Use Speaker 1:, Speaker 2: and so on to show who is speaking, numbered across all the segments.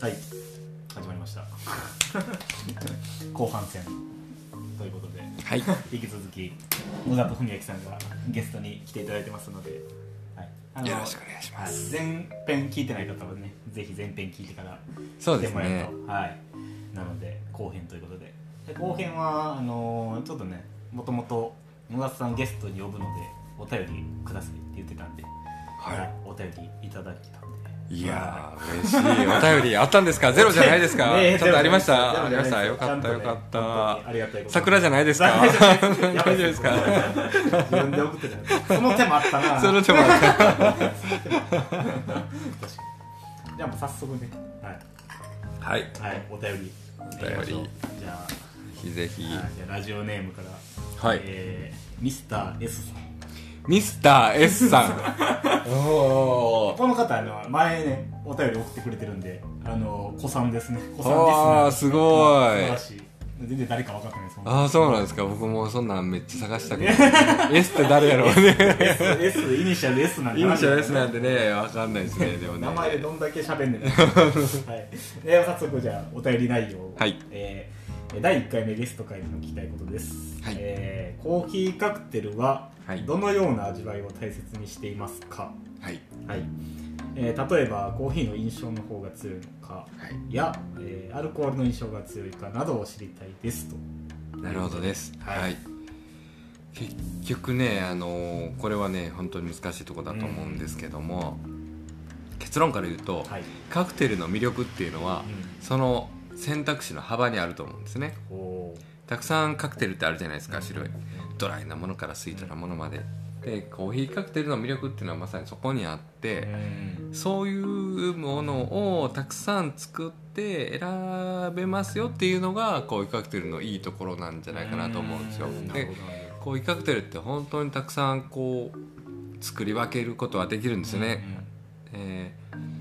Speaker 1: はい。始まりました。後半戦。ということで
Speaker 2: はい。
Speaker 1: 引き続き野里文明さんがゲストに来ていただいてますので、はい、あの
Speaker 2: よろしくお願いします。
Speaker 1: はい。前編聞いてない方はねぜひ前編聞いてから
Speaker 2: そうです
Speaker 1: 来てもらえる
Speaker 2: ね
Speaker 1: と、はい。なので後編ということで。で後編はあのちょっとねもともと野里さんゲストに呼ぶのでお便りくださいって言ってたんで、
Speaker 2: は
Speaker 1: お便りいただきた
Speaker 2: いいやー嬉しい。お便りあったんですか？ゼロじゃないですか？
Speaker 1: ねえ
Speaker 2: ちょっとありました？ありました？よかったよかっ
Speaker 1: ちゃんとね本当にありがたい
Speaker 2: 桜じゃないですか？
Speaker 1: 大丈夫です
Speaker 2: か？
Speaker 1: 自分で送ってた。その手もあったな。
Speaker 2: その手もあった。
Speaker 1: じゃあもう早速ね。はい、
Speaker 2: はい。
Speaker 1: はい、お便り。お
Speaker 2: 便り。
Speaker 1: じゃあ
Speaker 2: ぜひぜひ。
Speaker 1: ラジオネームから。
Speaker 2: はい。
Speaker 1: えーミスター S さん
Speaker 2: ミスター S さん。
Speaker 1: この方あの前ねお便り送ってくれてるんであの子さんですね。子さんです
Speaker 2: すごい。
Speaker 1: 素晴らしい。全然誰か分かってないです
Speaker 2: ああそうなんですか。僕もそんなんめっちゃ探したくて。S って誰やろうね。
Speaker 1: S, S イニシャル S なん
Speaker 2: イニシャル S なん
Speaker 1: で
Speaker 2: てねわかんないですねでもね。
Speaker 1: 名前でどんだけ喋んねん。な はい。では早速じゃあお便り内容を。
Speaker 2: はい。
Speaker 1: えー第1回目ゲスト会での聞きたいことです、
Speaker 2: はい。
Speaker 1: えーコーヒーカクテルは
Speaker 2: はい。
Speaker 1: どのような味わいを大切にしていますか、
Speaker 2: はい。
Speaker 1: はい。えー例えばコーヒーの印象の方が強いのか
Speaker 2: はい。
Speaker 1: や、えーアルコールの印象が強いかなどを知りたいですと。
Speaker 2: なるほどです。
Speaker 1: はい。
Speaker 2: はい、結局ねあのーこれはね本当に難しいところだと思うんですけども、結論から言うと、
Speaker 1: はい、
Speaker 2: カクテルの魅力っていうのは、
Speaker 1: う
Speaker 2: その選択肢の幅にあると思うんですね。たくさんカクテルってあるじゃないですか白いドライなものからスイートなものまで。でコーヒーカクテルの魅力っていうのはまさにそこにあって、そういうものをたくさん作って選べますよっていうのがコーヒーカクテルのいいところなんじゃないかなと思うんですよ。でコーヒーカクテルって本当にたくさんこう作り分けることはできるんですよね。えー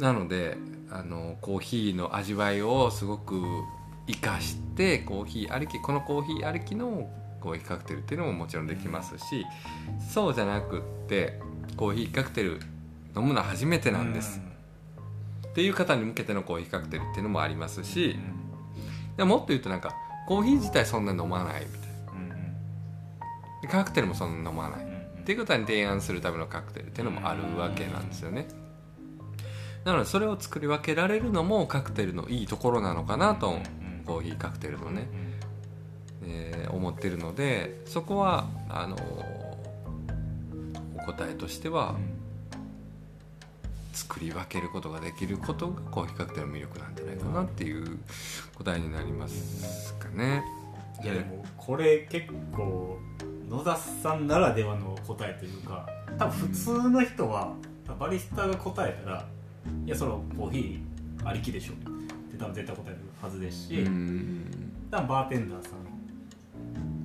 Speaker 2: なのであのコーヒーの味わいをすごく生かしてコーヒーありきこのコーヒーありきのコーヒーカクテルっていうのももちろんできますしそうじゃなくってコーヒーカクテル飲むのは初めてなんです。っていう方に向けてのコーヒーカクテルっていうのもありますしでもっと言うとなんかコーヒー自体そんな飲まないみたいな。でカクテルもそんな飲まない。っていうことに提案するためのカクテルっていうのもあるわけなんですよね。なのでそれを作り分けられるのもカクテルのいいところなのかなとコーヒーカクテルのね、えー思ってるのでそこはあのお答えとしては作り分けることができることがコーヒーカクテルの魅力なんじゃないかなっていう答えになりますかね。
Speaker 1: いやでもこれ結構野田さんならではの答えというか多分普通の人はバリスタが答えたらいやそれはコーヒーありきでしょって多分絶対答えるはずですし、
Speaker 2: うん
Speaker 1: 多分バーテンダーさん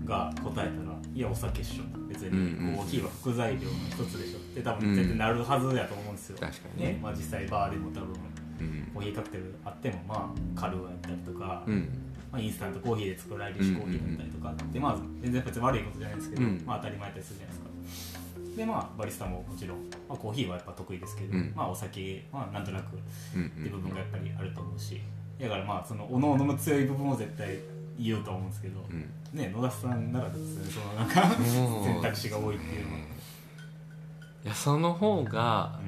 Speaker 1: が答えたらいやお酒っしょ。別にコーヒーは副材料の一つでしょ。って多分絶対なるはずやと思うんですよ、
Speaker 2: 確かにね。
Speaker 1: ねまあ、実際バーでも多分
Speaker 2: うん。
Speaker 1: コーヒーカクテルあってもまあカルーアやったりとか、
Speaker 2: うん。
Speaker 1: まあ、インスタントコーヒーで作るアイリッシュコーヒーだったりとかって、まあ、全然別に悪いことじゃないですけど、
Speaker 2: うん。
Speaker 1: まあ、当たり前だったりするじゃないですか。でまあバリスタももちろん、まあ、コーヒーはやっぱ得意ですけど、
Speaker 2: うん。
Speaker 1: まあお酒はなんとなく
Speaker 2: うん。
Speaker 1: って部分がやっぱりあると思うし。だからまあそのおのおのの強い部分を絶対言うと思うんですけど、
Speaker 2: うん
Speaker 1: ね野田さんならですねそのなんか選択肢が多いっていうのは、
Speaker 2: いやその方が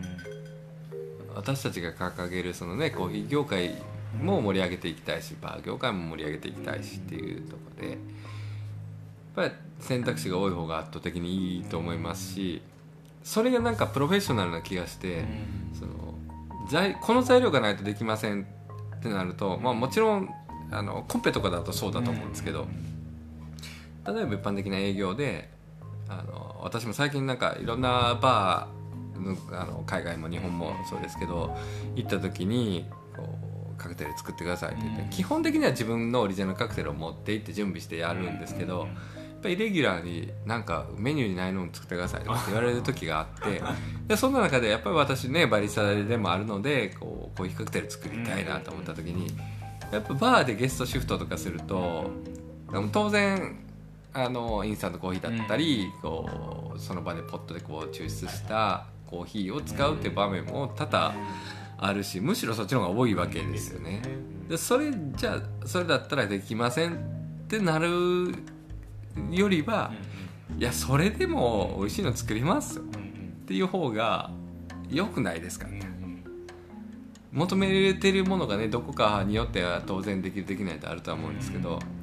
Speaker 1: う
Speaker 2: 私たちが掲げるそのねコーヒー業界も盛り上げていきたいしバー業界も盛り上げていきたいしっていうところでやっぱり選択肢が多い方が圧倒的にいいと思いますしそれがなんかプロフェッショナルな気がして
Speaker 1: ん。
Speaker 2: その材この材料がないとできませんってなると、まあ、もちろんあのコンペとかだとそうだと思うんですけど例えば一般的な営業であの私も最近なんかいろんなバーのあの海外も日本もそうですけど行った時にこうカクテル作ってくださいって言って、
Speaker 1: うん。
Speaker 2: 基本的には自分のオリジナルカクテルを持って行って準備してやるんですけど、やっぱりイレギュラーになんかメニューにないのを作ってくださいとかって言われる時があってでそんな中でやっぱり私ねバリスタでもあるのでこうコーヒーカクテル作りたいなと思った時にやっぱバーでゲストシフトとかすると当然あのインスタントコーヒーだったり、こうその場でポットでこう抽出したコーヒーを使うっていう場面も多々あるしむしろそっちの方が多いわけですよね。でそれじゃあそれだったらできませんってなるよりは、いやそれでも美味しいの作りますよっていう方が良くないですか、求めてるものがねどこかによっては当然できるできないとあるとは思うんですけど、結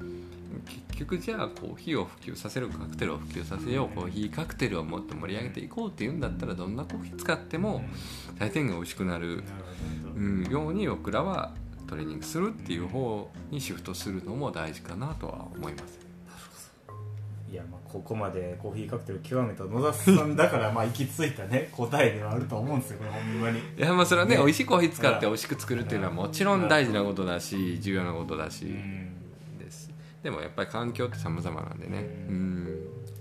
Speaker 2: 局じゃあコーヒーを普及させるカクテルを普及させようコーヒーカクテルをもっと盛り上げていこうっていうんだったらどんなコーヒー使っても大体が美味しくなる、うん、ように僕らはトレーニングするっていう方にシフトするのも大事かなとは思います。
Speaker 1: いやまあここまでコーヒーカクテル極めた野田さんだからまあ行き着いたね答えではあると思うんですよこれほんまに。い
Speaker 2: やまあそれはねね。美味しいコーヒー使って美味しく作るっていうのはもちろん大事なことだし重要なことだし。ですでもやっぱり環境って様々なんでね。うん。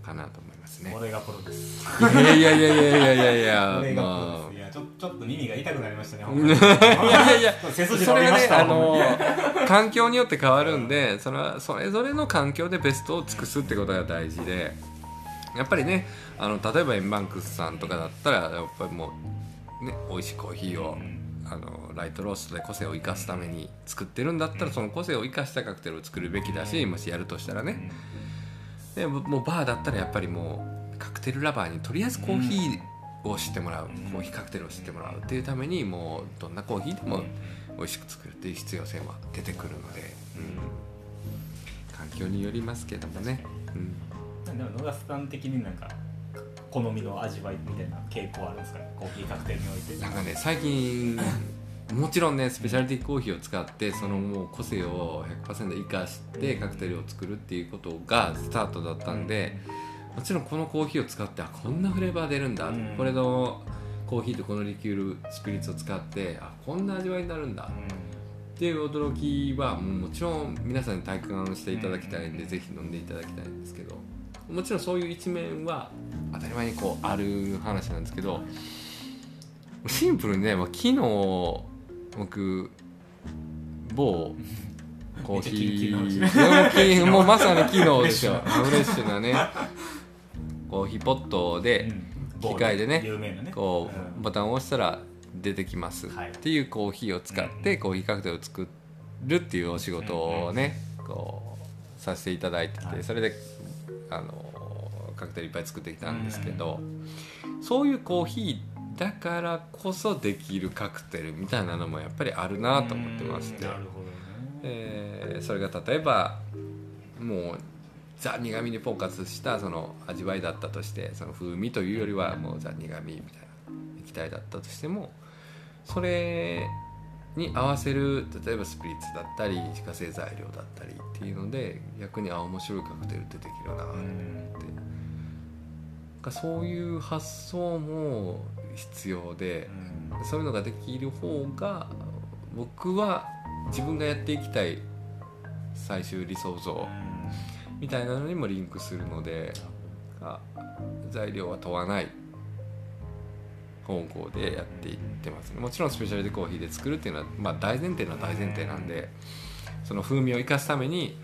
Speaker 2: かなと思いますね。
Speaker 1: 俺がプロです。
Speaker 2: いやいやいやいやいやいやいや
Speaker 1: 俺がプロです。いやちょちょっと耳が痛くなりましたねほんまに。いやいや背筋
Speaker 2: それがねあの環境によって変わるんでそれはそれぞれの環境でベストを尽くすってことが大事でやっぱりねあの例えばエンバンクスさんとかだったらやっぱりもうね美味しいコーヒーをあのライトローストで個性を生かすために作ってるんだったらその個性を生かしたカクテルを作るべきだしもしやるとしたらね。でももうバーだったらやっぱりもうカクテルラバーにとりあえずコーヒーを知ってもらう。コーヒーカクテルを知ってもらうっていうためにもうどんなコーヒーでも美味しく作るっていう必要性は出てくるので、うん、環境によりますけどもね、うん、
Speaker 1: でも野田さん的になんか好みの味わいみたいな傾向あるんですかコーヒーカクテルにおいて。
Speaker 2: なんかね最近もちろんねスペシャリティコーヒーを使ってそのもう個性を100%生かしてカクテルを作るっていうことがスタートだったんでもちろんこのコーヒーを使ってあこんなフレーバー出るんだ、
Speaker 1: うん。
Speaker 2: これのコーヒーとこのリキュールスピリッツを使ってあこんな味わいになるんだ。っていう驚きはもうもちろん皆さんに体感していただきたいんで、ぜひ飲んでいただきたいんですけどもちろんそういう一面は当たり前にこうある話なんですけどシンプルにね、まあ、昨日僕某コーヒーもうまさに昨日ですよ。フレッシュなね。コーヒーポットで機械でねこ
Speaker 1: う
Speaker 2: うボタンを押したら出てきます。
Speaker 1: はい。
Speaker 2: っていうコーヒーを使ってコーヒーカクテルを作るっていうお仕事をねこうさせていただいて
Speaker 1: はい。
Speaker 2: てそれであのカクテルいっぱい作ってきたんですけどそういうコーヒーだからこそできるカクテルみたいなのもやっぱりあるなと思ってまして。
Speaker 1: うんなるほどね。
Speaker 2: えーそれが例えばもうザ苦味にフォーカスしたその味わいだったとしてその風味というよりはもうザ苦味みたいな液体だったとしてもそれに合わせる例えばスピリッツだったり自家製材料だったりっていうので逆にあ面白いカクテルってできるなって。そういう発想も必要でそういうのができる方が僕は自分がやっていきたい最終理想像みたいなのにもリンクするのであ材料は問わない。方向でやっていってます。ねもちろんスペシャルティコーヒーで作るっていうのは、まあ、大前提のは大前提なんでその風味を生かすために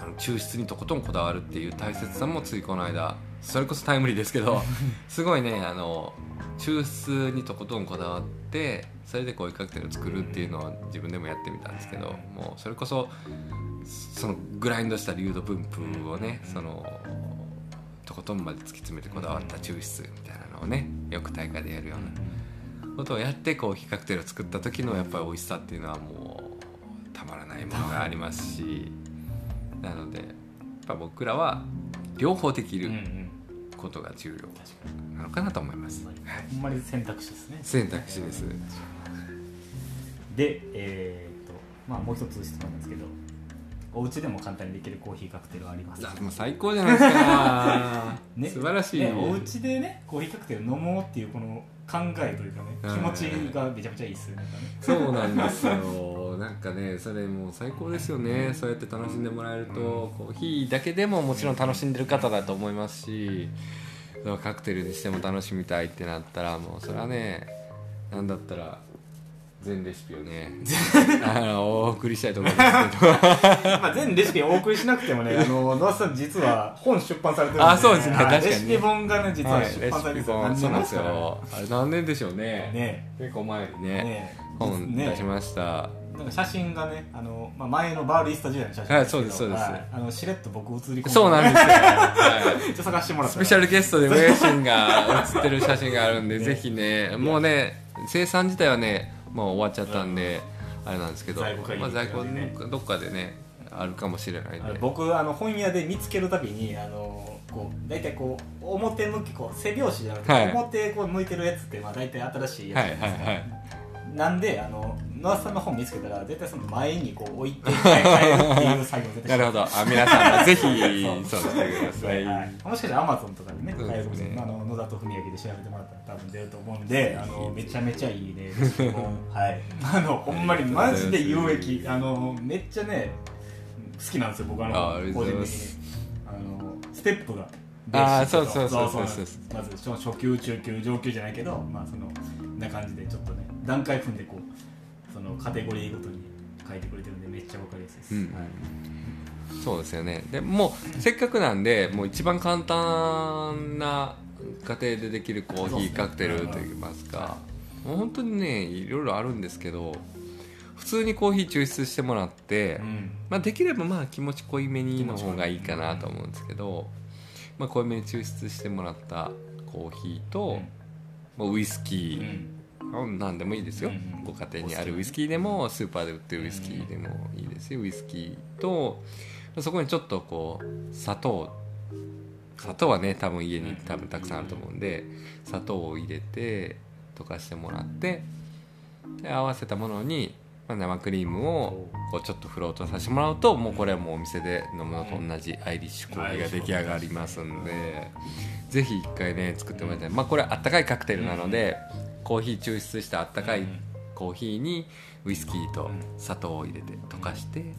Speaker 2: あの抽出にとことんこだわるっていう大切さもついこの間それこそタイムリーですけど すごいねあの抽出にとことんこだわってそれでこういうカクテルを作るっていうのを自分でもやってみたんですけどもうそれこそそのグラインドした流度分布をねそのとことんまで突き詰めてこだわった抽出みたいなのをねよく大会でやるようなことをやってこう比較テルを作った時のやっぱり美味しさっていうのはもうたまらないものがありますしなのでやっぱ僕らは両方できる
Speaker 1: うんうん
Speaker 2: ことが重要。なのかなと思います、はい。
Speaker 1: ほんまに選択肢ですね。
Speaker 2: 選択肢です。
Speaker 1: でえー、とまあもう一つ質問なんですけどお家でも簡単にできるコーヒーカクテルはあります
Speaker 2: あもう最高じゃないですか、
Speaker 1: ね。
Speaker 2: 素晴らしい、
Speaker 1: ねお家でねコーヒーカクテル飲もうっていうこの考えというかね
Speaker 2: はい
Speaker 1: 気持ちがめちゃめちゃいいですよねね。
Speaker 2: そうなんですよ。なんかねそれもう最高ですよね。そうやって楽しんでもらえるとコーヒーだけでももちろん楽しんでる方だと思いますしカクテルにしても楽しみたいってなったらもうそれはねなんだったら全レシピをね。あのお送りしたいと思うんですけど。
Speaker 1: まあ全レシピお送りしなくてもねあの野田さん実は本出版されてるんで。
Speaker 2: あそうですね。
Speaker 1: はい。
Speaker 2: 確かにね。
Speaker 1: レシピ本がね実は
Speaker 2: はい
Speaker 1: 出版されてるんですよ、
Speaker 2: レシピ本そうなんですよ。あれ何年でしょうね。
Speaker 1: ね。
Speaker 2: 結構前にね
Speaker 1: ね。
Speaker 2: 本
Speaker 1: ね。
Speaker 2: 出しました、
Speaker 1: なんか写真がねあの、まあ、前のバーリスタ時代の写真
Speaker 2: はいそうですそうです。
Speaker 1: はい。あのしれっと僕映り込んで
Speaker 2: そうなんですよ、はい。
Speaker 1: ちゃ探してもらった
Speaker 2: スペシャルゲストでウェイシンが写ってる写真があるんで、ぜひねもうね生産自体はねもう終わっちゃったんで、あれなんですけど、まあ、在庫
Speaker 1: ね
Speaker 2: どっかでねあるかもしれないんで。
Speaker 1: 僕あの本屋で見つけるたびにあのこう大体こう表向きこう背拍子じゃなくて、
Speaker 2: はい。
Speaker 1: 表こう向いてるやつってまあ大体新しいやつ
Speaker 2: はいはいはい。
Speaker 1: なんであの野田さんの本見つけたら絶対その前にこう置いて帰るっていう作業を絶対
Speaker 2: なるほど。あ皆さんもぜひ
Speaker 1: そう。
Speaker 2: してください、
Speaker 1: はい、もしかしたらアマゾンとかでね。
Speaker 2: ね
Speaker 1: あの野田と文明で調べてもらったら多分出ると思うんで あのめちゃめちゃいいね。はい。あのほんまにマジで有益。あのめっちゃね好きなんですよ僕あの個人的に。
Speaker 2: す
Speaker 1: あのステップが
Speaker 2: あー
Speaker 1: ベーシックと。
Speaker 2: そうそうそうそう
Speaker 1: なんです。まず初初級中級上級じゃないけどまあそのな感じでちょっとね段階踏んでこうそのカテゴリーごとに書いてくれてるんでめっちゃわかりやすいです、
Speaker 2: うん。
Speaker 1: はい。
Speaker 2: そうですよね。でもうせっかくなんでもう一番簡単な家庭でできるコーヒーカクテルといいますか。もう本当にねいろいろあるんですけど普通にコーヒー抽出してもらって、
Speaker 1: うん。
Speaker 2: まあ、できればまあ気持ち濃いめにの方がいいかなと思うんですけど、まあ、濃いめに抽出してもらったコーヒーと、まあ、ウイスキ
Speaker 1: うん。
Speaker 2: ー、うん、何でもいいですよ、ご家庭にあるウイスキーでもスーパーで売ってるウイスキーでもいいですよウイスキーとそこにちょっとこう砂糖砂糖はね多分家に多分たくさんあると思うんで砂糖を入れて溶かしてもらってで合わせたものに、まあ、生クリームをこうちょっとフロートさせてもらうともうこれはもうお店で飲むのと同じアイリッシュコーヒーが出来上がりますんでぜひ一回ね作ってもらいたい。まあこれあったかいカクテルなのでコーヒー抽出したあったかいコーヒーにウイスキーと砂糖を入れて溶かして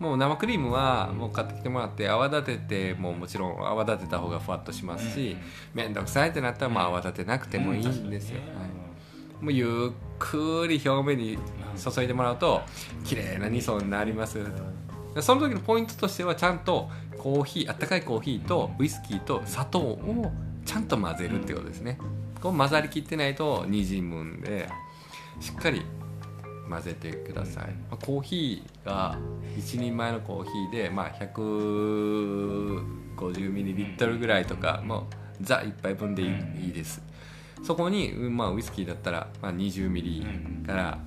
Speaker 2: もう生クリームはもう買ってきてもらって泡立ててもうもちろん泡立てた方がふわっとしますし面倒くさいってなったらまあ泡立てなくてもいいんですよ、はい、もうゆっくり表面に注いでもらうと綺麗な2層になりますでその時のポイントとしてはちゃんとコーヒーあったかいコーヒーとウイスキーと砂糖をちゃんと混ぜるってことですね。こう混ざりきってないとにじむんでしっかり混ぜてください、まあコーヒーが1人前のコーヒーで、まあ、150ml ぐらいとかもうザ1杯分でいい,、いいです。そこに、うんまあ、ウイスキーだったら、まあ、20ml から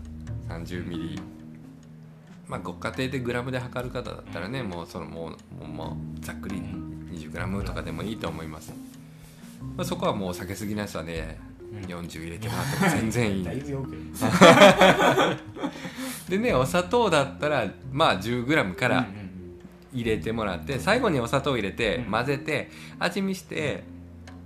Speaker 2: 30ml まあ、ご家庭でグラムで測る方だったらねもうそのもうもうざっくり 20g とかでもいいと思います、まあ、そこはもう避けすぎな人はね40入れてもらっても全然いい。んで
Speaker 1: だいぶよく
Speaker 2: でねお砂糖だったらまあ 10g から入れてもらって最後にお砂糖入れて
Speaker 1: うん。
Speaker 2: 混ぜて味見して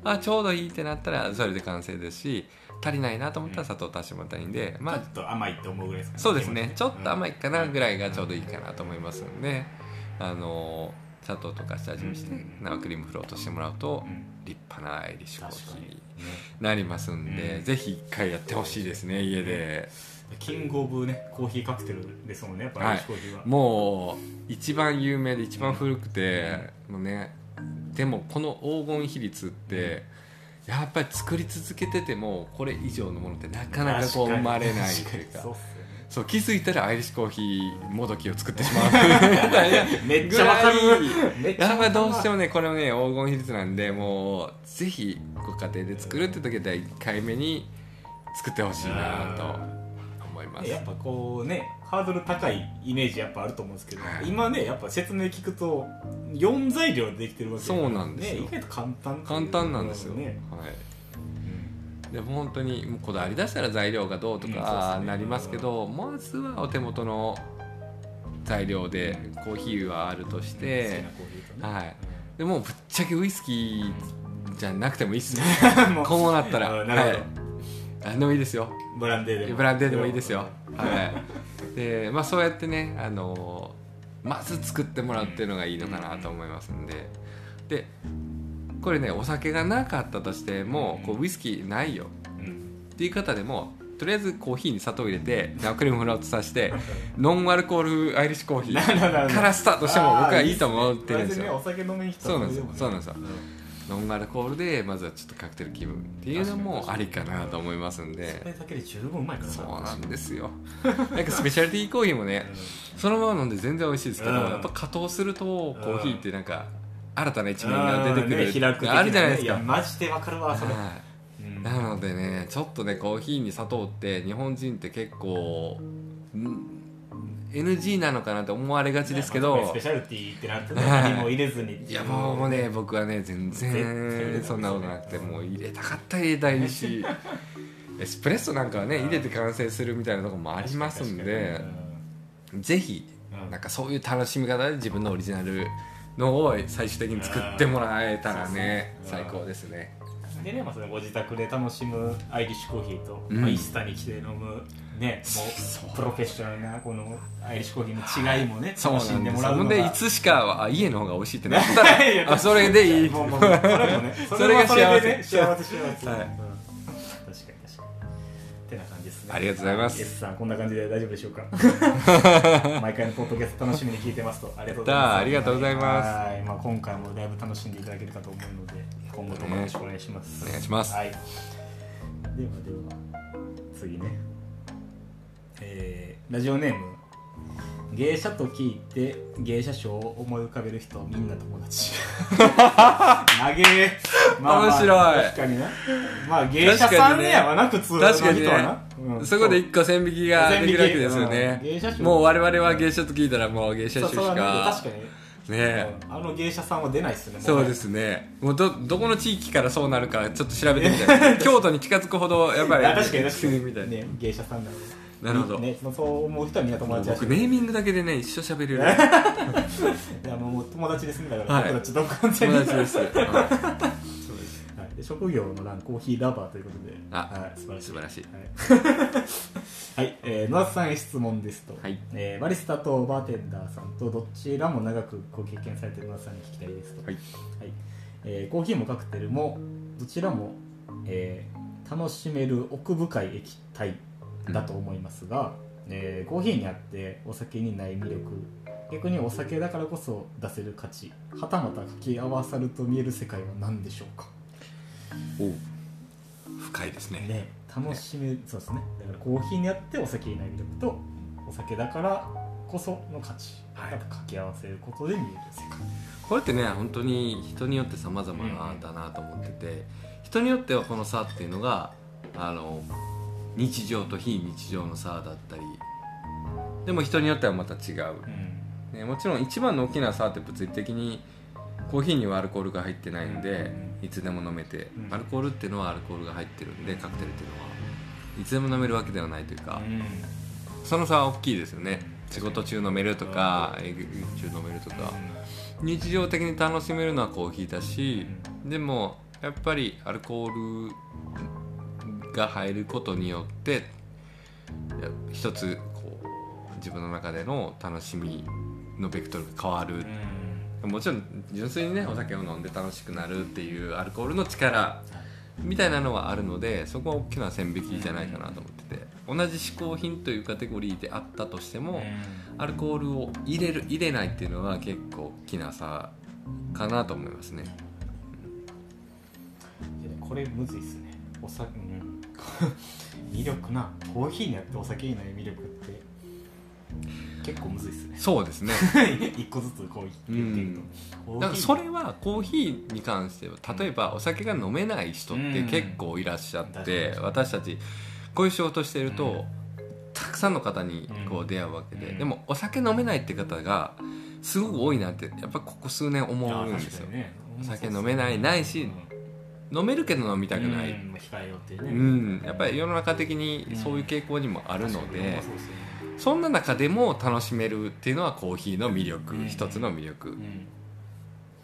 Speaker 2: あちょうどいいってなったらそれで完成ですし足りないなと思ったら砂糖足してもらったらいいんでまあ
Speaker 1: ちょっと甘いって思うぐらいですか
Speaker 2: そうですね。ちょっと甘いかなぐらいがちょうどいいかなと思いますんであの砂糖とかして味見して生クリームフロートしてもらうと
Speaker 1: うん。
Speaker 2: 立派なアイリッシュコーヒーに。なりますんで、
Speaker 1: うん。
Speaker 2: ぜひ一回やってほしいですね家で、
Speaker 1: キングオブねコーヒーカクテルですもんねやっぱアイリッシュコーヒーは、
Speaker 2: もう一番有名で一番古くて、もうねでもこの黄金比率ってやっぱり作り続けててもこれ以上のものってなかなかこう生まれないというか
Speaker 1: そう
Speaker 2: 気づいたらアイリッシュコーヒーもどきを作ってしまう。
Speaker 1: めっちゃわかる。めっちゃ
Speaker 2: やっぱりどうして
Speaker 1: も
Speaker 2: もね。これもね黄金比率なんでもうぜひご家庭で作るって時は1回目に作ってほしいなと思います。
Speaker 1: やっぱこうねハードル高いイメージやっぱあると思うんですけど、
Speaker 2: はい。
Speaker 1: 今ねやっぱ説明聞くと4材料でできてるわけ
Speaker 2: そうなんですよ。
Speaker 1: ね、意外と簡単っていう
Speaker 2: 簡単なんですよ、
Speaker 1: ね、
Speaker 2: はい。
Speaker 1: うん
Speaker 2: でも本当にもうこだわり出したら材料がどうとかなりますけど、まずはお手元の材料でコーヒーはあるとして
Speaker 1: な、コーヒーとね。
Speaker 2: はい、でもうぶっちゃけウイスキーじゃなくてもいいっすよ
Speaker 1: うんもう。
Speaker 2: こうなったら。はい。何でもいいですよ。
Speaker 1: ブランデーでも。
Speaker 2: ブランデーでもいいですよ。はい。でまあそうやってねあのまず作ってもらうっていうのがいいのかなと思いますんで。でこれねお酒がなかったとしてもこうウイスキーないよ。
Speaker 1: うん。
Speaker 2: っていう方でもとりあえずコーヒーに砂糖入れて生クリームフラワーとさして ノンアルコールアイリッシュコーヒーからスタートしても僕はいいと思ってるんですよ。
Speaker 1: 酒飲みに来た
Speaker 2: そうなんですよ。そうなんですよ。ノンアルコールでまずはちょっとカクテル気分っていうのもありかなと思いますん
Speaker 1: そ
Speaker 2: で
Speaker 1: れだけで十分うまいから
Speaker 2: そうなんですよ。なんかスペシャリティコーヒーもねそのまま飲んで全然美味しいですけど、
Speaker 1: うん。
Speaker 2: やっぱ加糖するとコーヒーってなんか新たな一面が出てくる、
Speaker 1: うんね開く
Speaker 2: あるじゃないですか。
Speaker 1: やマジでわかるわそれ。
Speaker 2: はい。
Speaker 1: うん。
Speaker 2: なのでねちょっとねコーヒーに砂糖って日本人って結構ん NG なのかなって思われがちですけど、
Speaker 1: まあスペシャルティーってなって何も入れずに
Speaker 2: いやもうね僕はね全然そんなことなくてもう入れたかったら入れたいし エスプレッソなんかはね入れて完成するみたいなところもありますんで。ぜひ
Speaker 1: うん。
Speaker 2: なんかそういう楽しみ方で自分のオリジナルのを最終的に作ってもらえたらね
Speaker 1: うん。
Speaker 2: 最高ですね。
Speaker 1: でね、まあ、そのご自宅で楽しむアイリッシュコーヒーと、
Speaker 2: うん。
Speaker 1: まあ、イスタに来て飲むねもうプロフェッショナルなこのアイリッシュコーヒーの違いもね、楽しんでもらうのが
Speaker 2: でいつしかあ家の方が美味しいってなったらあそれでいい
Speaker 1: それ
Speaker 2: が。幸せ
Speaker 1: 幸せ幸せ、
Speaker 2: はいありがとうございます。
Speaker 1: は S さんこんな感じで大丈夫でしょうか？毎回のポッドキャスト楽しみに聞いてますと。ありがとうございます。
Speaker 2: ありがとうございます。
Speaker 1: はい、まあ、今回もだいぶ楽しんでいただけるかと思うので今後ともよろしくお願いします、
Speaker 2: お願いします。
Speaker 1: はい、ではでは次ね。えーラジオネーム芸者と聞いて芸者賞を思い浮かべる人はみんな友達。投げ。
Speaker 2: 面白い。
Speaker 1: 確かにな。まあ芸者さんやわな、普通の
Speaker 2: 確かにね。
Speaker 1: 人はな、うん。
Speaker 2: そこで一個線引きができるわけですよね。
Speaker 1: う。ん
Speaker 2: もう我々は芸者と聞いたらもう芸者賞しか。
Speaker 1: 確かに。ねあの芸者さんは出ないっすね。
Speaker 2: そうですね。もうどどこの地域からそうなるかちょっと調べてみたい。京都に近づくほどやっぱり
Speaker 1: あ確かに確かに。
Speaker 2: みたいな。
Speaker 1: ね芸者さんな。の
Speaker 2: なるほど。
Speaker 1: ね、そう思う人はみんな友達だし。
Speaker 2: 僕ネーミングだけでね一生喋れる。
Speaker 1: いやもう友達ですね。だから、
Speaker 2: はい。
Speaker 1: 僕たちと完全に
Speaker 2: 友達です、はい。
Speaker 1: はい、で職業の欄コーヒーラバーということで。
Speaker 2: あ
Speaker 1: はい、素晴らしい。
Speaker 2: 素晴らしい。
Speaker 1: はい、はいえー、野田さんへ質問ですと、
Speaker 2: はい。
Speaker 1: えーバリスタとバーテンダーさんとどちらも長くご経験されている野田さんに聞きたいですと、
Speaker 2: はい。
Speaker 1: はい。えーコーヒーもカクテルもどちらも、えー楽しめる奥深い液体だと思いますが、えーコーヒーにあってお酒にない魅力。逆にお酒だからこそ出せる価値はたまた掛け合わさると見える世界は何でしょうか？
Speaker 2: おう。深いですね。
Speaker 1: ね楽しめそうですね。だからコーヒーにあってお酒にない魅力とお酒だからこその価値
Speaker 2: はい。
Speaker 1: が掛け合わせることで見える世界、
Speaker 2: これってね本当に人によって様々なんだなと思ってて、人によってはこの差っていうのがあの日常と非日常の差だったり。でも人によってはまた違う、ね、もちろん一番の大きな差って物理的にコーヒーにはアルコールが入ってないんで、いつでも飲めて、
Speaker 1: うん。
Speaker 2: アルコールっていうのはアルコールが入ってるんでカクテルっていうのは。いつでも飲めるわけではないというか、
Speaker 1: うん。
Speaker 2: その差は大きいですよね。仕事中飲めるとか営業中飲めるとか、日常的に楽しめるのはコーヒーだし、でもやっぱりアルコールが入ることによって一つこう自分の中での楽しみのベクトルが変わる、もちろん純粋にねお酒を飲んで楽しくなるっていうアルコールの力みたいなのはあるのでそこは大きな線引きじゃないかなと思ってて。同じ嗜好品というカテゴリーであったとしても、アルコールを入れる入れないっていうのは結構大きな差かなと思いますね。
Speaker 1: これむずいっすね。お酒、うん、魅力なコーヒーにあってお酒にない魅力って結構むずいっすね。
Speaker 2: そうですね。
Speaker 1: 一個ずつこう言っていくと、コーヒー
Speaker 2: だからそれはコーヒーに関しては例えばお酒が飲めない人って結構いらっしゃって、
Speaker 1: うん
Speaker 2: 私たちこういう仕事してると、たくさんの方にこう出会うわけで、
Speaker 1: うん。
Speaker 2: でもお酒飲めないって方がすごく多いなってやっぱここ数年思うんですよ、
Speaker 1: ね。
Speaker 2: お酒飲めないないし飲めるけど飲みたくない、
Speaker 1: うん控えようっていうね、
Speaker 2: うん、やっぱり世の中的にそういう傾向にもあるので、
Speaker 1: そうですよね。
Speaker 2: そんな中でも楽しめるっていうのはコーヒーの魅力、
Speaker 1: うん
Speaker 2: 一つの魅力
Speaker 1: うん。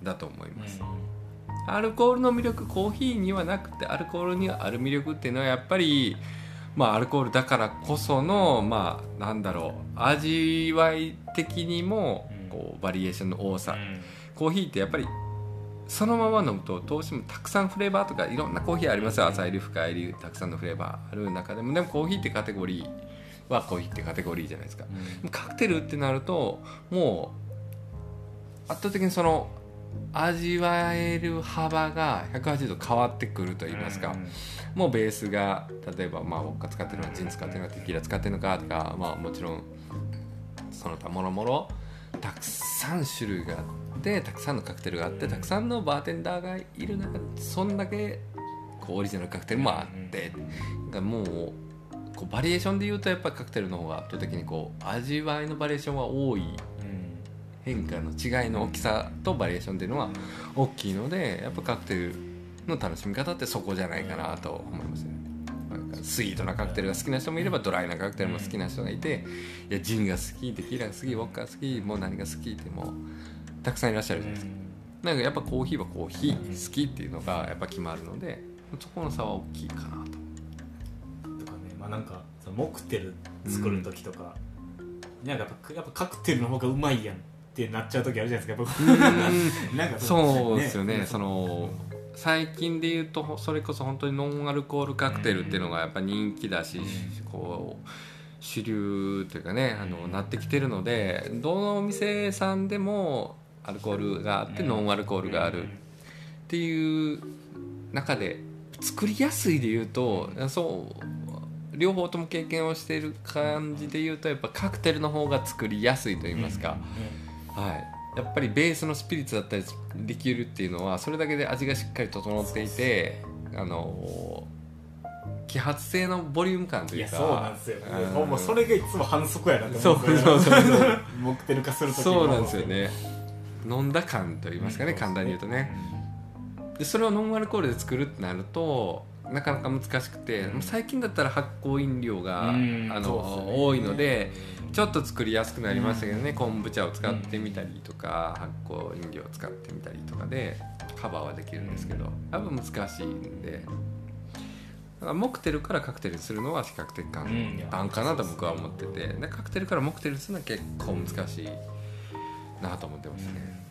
Speaker 2: だと思います、
Speaker 1: う
Speaker 2: アルコールの魅力コーヒーにはなくてアルコールにはある魅力っていうのはやっぱりまあアルコールだからこそのまあなんだろう味わい的にも
Speaker 1: うん。
Speaker 2: こうバリエーションの多さ、
Speaker 1: ん。
Speaker 2: コーヒーってやっぱりそのまま飲むとどうしてもたくさんフレーバーとかいろんなコーヒーありますよ。浅入り深入りたくさんのフレーバーある中でも。でもコーヒーってカテゴリーはコーヒーってカテゴリーじゃないですか、カクテルってなるともう圧倒的にその味わえる幅が180度変わってくると言いますか、もうベースが例えばまあウォッカ使ってるのかジン使ってるのかテキーラ使ってるのかとかまあもちろんその他もろもろたくさん種類があってたくさんのカクテルがあってたくさんのバーテンダーがいる中でそんだけこうオリジナルカクテルもあってだもうこうバリエーションで言うとやっぱりカクテルの方が圧倒的にこう味わいのバリエーションは多い変化の違いの大きさとバリエーションっていうのは大きいのでやっぱカクテルの楽しみ方ってそこじゃないかなと思いますね。スイートなカクテルが好きな人もいればドライなカクテルも好きな人がいていやジンが好きテキーラが好きウォッカが好きもう何が好きってもうたくさんいらっしゃるじゃないですか。なんかやっぱコーヒーはコーヒー好きっていうのがやっぱ決まるのでそこの差は大きいかなと。とかね。
Speaker 1: まあなんかそのモクテル作る時とか、うん、なんかやっぱやっぱカクテルの方がうまいやんってなっちゃう時あるじゃないですか
Speaker 2: なんかそう。ですよね、ね、その最近で言うとそれこそ本当にノンアルコールカクテルっていうのがやっぱ人気だし、こう主流というかねあのなってきてるのでどのお店さんでもアルコールがあってノンアルコールがあるっていう中で作りやすいで言うとそう両方とも経験をしている感じで言うとやっぱカクテルの方が作りやすいと言いますか。はいやっぱりベースのスピリッツだったりリキュールっていうのはそれだけで味がしっかり整っていてあの揮発性のボリューム感というか
Speaker 1: そうなんですよ、うん、もうそれがいつも反則やなって
Speaker 2: 思うそうそうそう
Speaker 1: モクテル化すると
Speaker 2: そうなんですよね。飲んだ感と言いますかね、うん、簡単に言うとね、でそれをノンアルコールで作るってなるとなかなか難しくて、うん、最近だったら発酵飲料が、あの、ね、多いのでちょっと作りやすくなりましたけどね、昆布茶を使ってみたりとか、発酵飲料を使ってみたりとかでカバーはできるんですけど多分難しいんで。だからモクテルからカクテルするのは比較的簡単かなと僕は思っててでカクテルからモクテルするのは結構難しいなと思ってますね。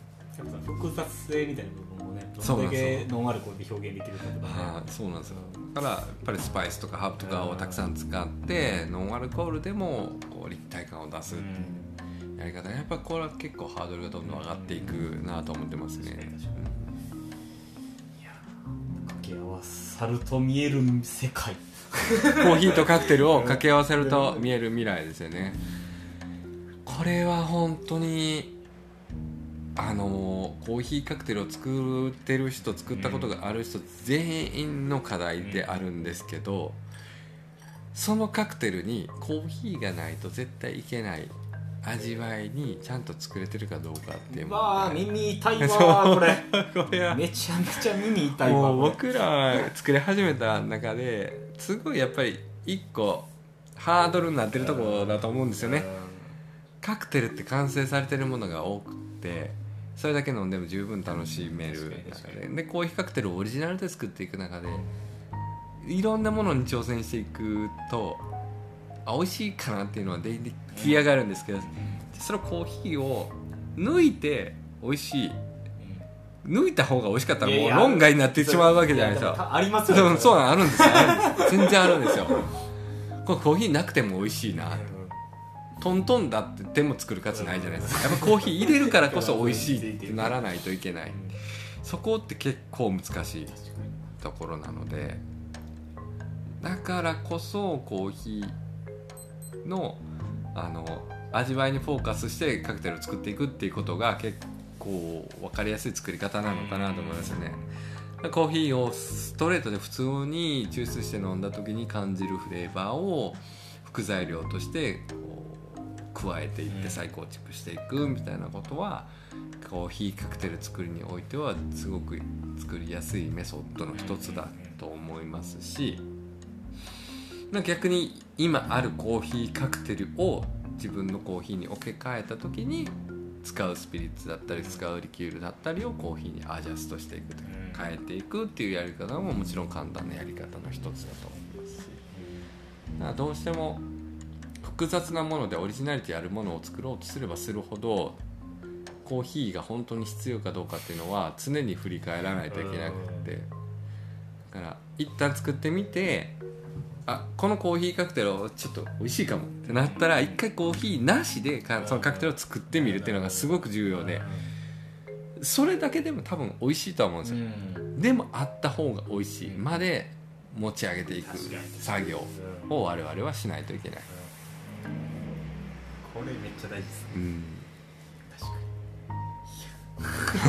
Speaker 1: 複雑性みたいな部分もねどれだけノンアルコールで表現できるかとかね。
Speaker 2: あそうなんですよ。だからやっぱりスパイスとかハーブとかをたくさん使ってノンアルコールでもこう立体感を出すっていうやり方やっぱこれは結構ハードルがどんどん上がっていくなと思ってますね、
Speaker 1: いや掛け合わさると見える世界。
Speaker 2: コーヒーとカクテルを掛け合わせると見える未来ですよね。これは本当にあのコーヒーカクテルを作ってる人作ったことがある人、全員の課題であるんですけど、そのカクテルにコーヒーがないと絶対いけない味わいにちゃんと作れてるかどうかっていう
Speaker 1: わあ耳痛いわこれこれ。めちゃめちゃ耳痛いわも
Speaker 2: う僕ら作り始めた中ですごいやっぱり一個ハードルになってるところだと思うんですよね。カクテルって完成されてるものが多くてそれだけ飲んでも十分楽しめる中で。でコーヒーカクテルをオリジナルで作っていく中でいろんなものに挑戦していくとあ美味しいかなっていうのは出来上がるんですけどそのコーヒーを抜いて美味しい。抜いた方が美味しかったらもう論外になってしまうわけじゃないですか
Speaker 1: ありますよ。
Speaker 2: ねそうなんあるんですよ。全然あるんですよ。これコーヒーなくても美味しいなトントンだってでも作る価値ないじゃないですかやっぱコーヒー入れるからこそ美味しいってならないといけないそこって結構難しいところなのでだからこそコーヒーのあの味わいにフォーカスしてカクテルを作っていくっていうことが結構分かりやすい作り方なのかなと思いますね。コーヒーをストレートで普通に抽出して飲んだ時に感じるフレーバーを副材料として加えていって再構築していくみたいなことはコーヒーカクテル作りにおいてはすごく作りやすいメソッドの一つだと思いますし逆に今あるコーヒーカクテルを自分のコーヒーに置き換えた時に使うスピリッツだったり使うリキュールだったりをコーヒーにアジャストしていく変えていくっていうやり方ももちろん簡単なやり方の一つだと思います。しだからどうしても複雑なものでオリジナリティあるものを作ろうとすればするほどコーヒーが本当に必要かどうかっていうのは常に振り返らないといけなくて。だから一旦作ってみてあこのコーヒーカクテルちょっと美味しいかもってなったら一回コーヒーなしでかそのカクテルを作ってみるっていうのがすごく重要で。それだけでも多分美味しいとは思うんですよ。でもあった方が美味しいまで持ち上げていく作業を我々はしないといけない、
Speaker 1: これめっちゃ大事ですね。
Speaker 2: うん、
Speaker 1: 確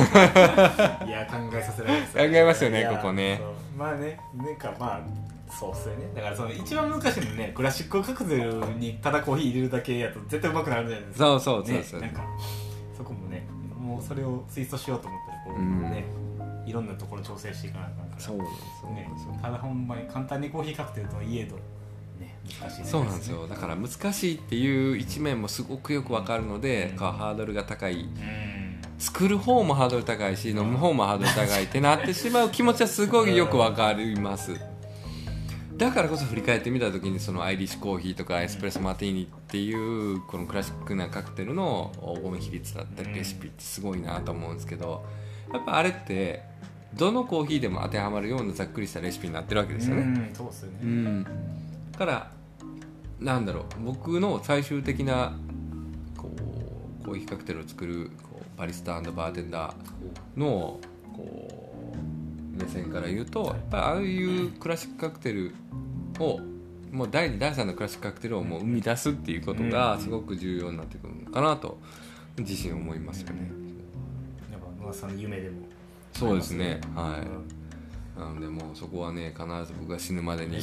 Speaker 1: かに。いや。考えさせられます
Speaker 2: 考えますよね
Speaker 1: いや。
Speaker 2: ここね。
Speaker 1: そう。まあねなんかまあそうっすよね。だからその一番難しいのねクラシックカクテルにただコーヒー入れるだけやと絶対うまくなるじゃないですか。
Speaker 2: そうそうそうそう、
Speaker 1: ね、なんかそこもねもうそれをツイートしようと思ったらこう、
Speaker 2: うん。
Speaker 1: ねいろんなところ調整していかなあかんから。
Speaker 2: そうなんですよ
Speaker 1: ね、ただほんまに簡単にコーヒーカクテルといえど、ね、難しい
Speaker 2: そうなんですよ。だから難しいっていう一面もすごくよくわかるので、
Speaker 1: うん
Speaker 2: ハードルが高い。
Speaker 1: うん。
Speaker 2: 作る方もハードル高いし飲む方もハードル高いってなってしまう気持ちはすごいよくわかります。だからこそ振り返ってみた時にそのアイリッシュコーヒーとかエスプレッソマティーニっていうこのクラシックなカクテルの黄金比率だったりレシピってすごいなと思うんですけどやっぱあれってどのコーヒーでも当てはまるようなざっくりしたレシピになってるわけですよね、
Speaker 1: うんそうっすよね、
Speaker 2: うん、だからなんだろう僕の最終的なこうコーヒーカクテルを作るこうバリスタバーテンダーのこう目線から言うとやっぱりああいうクラシックカクテルをもう第2第3のクラシックカクテルをもう生み出すっていうことがすごく重要になってくるのかなと自身思いますよね。
Speaker 1: やっぱ野田さんの夢でも
Speaker 2: そうですね。は
Speaker 1: うん。
Speaker 2: いなのでもうそこはね必ず僕が死ぬまでに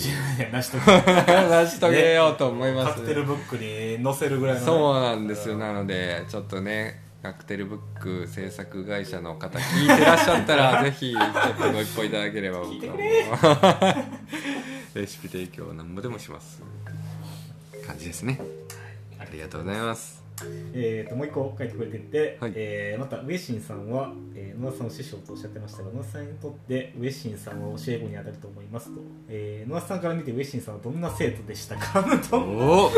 Speaker 1: 成し遂げ
Speaker 2: 成し遂げようと思います、
Speaker 1: カクテルブックに載せるぐらいのね、
Speaker 2: そうなんですよ。なのでちょっとねカクテルブック制作会社の方聞いてらっしゃったら ぜひちょっとご一報いただければ僕も。う レシピ提供なんぼでもします。感じですね。ありがとうございます
Speaker 1: えー、ともう一個書いてくれてて、
Speaker 2: はい。
Speaker 1: えーまたウェシンさんは、えー野田さんの師匠とおっしゃってましたが野田さんにとってウェシンさんは教え子に当たると思いますと、えー野田さんから見てウェシンさんはどんな生徒でしたか？と
Speaker 2: お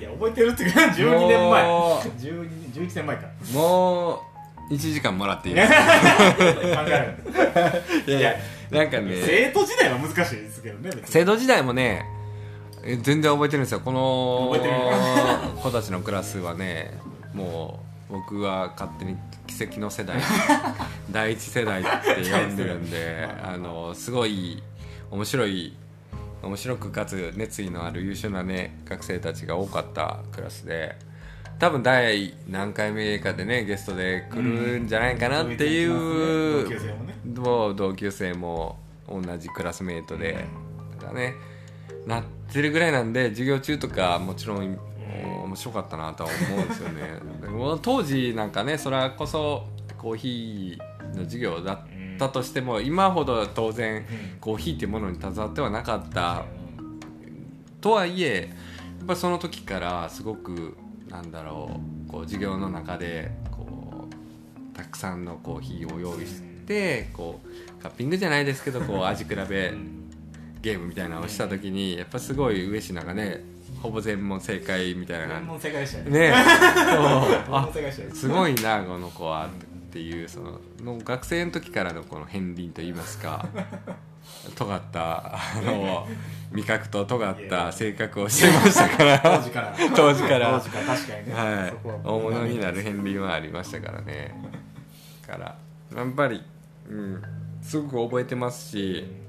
Speaker 1: いや覚えてるってか12年前。
Speaker 2: も
Speaker 1: 12 11年前か。
Speaker 2: うもう1時間もらっていい
Speaker 1: 考
Speaker 2: です
Speaker 1: える
Speaker 2: いやいやなんかね。
Speaker 1: 生徒時代は難しいですけどね
Speaker 2: 生徒時代もねえ全然覚えてるんですよ。この子たちのクラスはねもう僕は勝手に奇跡の世代 第一世代って呼んでるんであのすごい面白い面白くかつ熱意のある優秀なね学生たちが多かったクラスで多分第何回目かでねゲストで来るんじゃないかなっていう、う同級生も同じクラスメートで、だねなってるぐらいなんで授業中とかもちろん面白かったなとは思うんですよね。当時なんかねそれはこそコーヒーの授業だったとしても今ほど当然
Speaker 1: うん。
Speaker 2: コーヒーっていうものに携わってはなかった。とはいえやっぱその時からすごくなんだろうこう授業の中でこうたくさんのコーヒーを用意してこうカッピングじゃないですけどこう味比べゲームみたいなのをした時にやっぱすごい上品がねほぼ全問正解みたいな。
Speaker 1: 全問正解でしたよ
Speaker 2: ね。そう。すごいなこの子はっていうそのの学生の時からのこの片鱗といいますか 尖ったあの味覚と尖った性格をしてましたから。
Speaker 1: 当時から。
Speaker 2: 当時から。
Speaker 1: 当時から確かにね。
Speaker 2: はい。大物になる片鱗はありましたからね。だからやっぱり、うん、すごく覚えてますし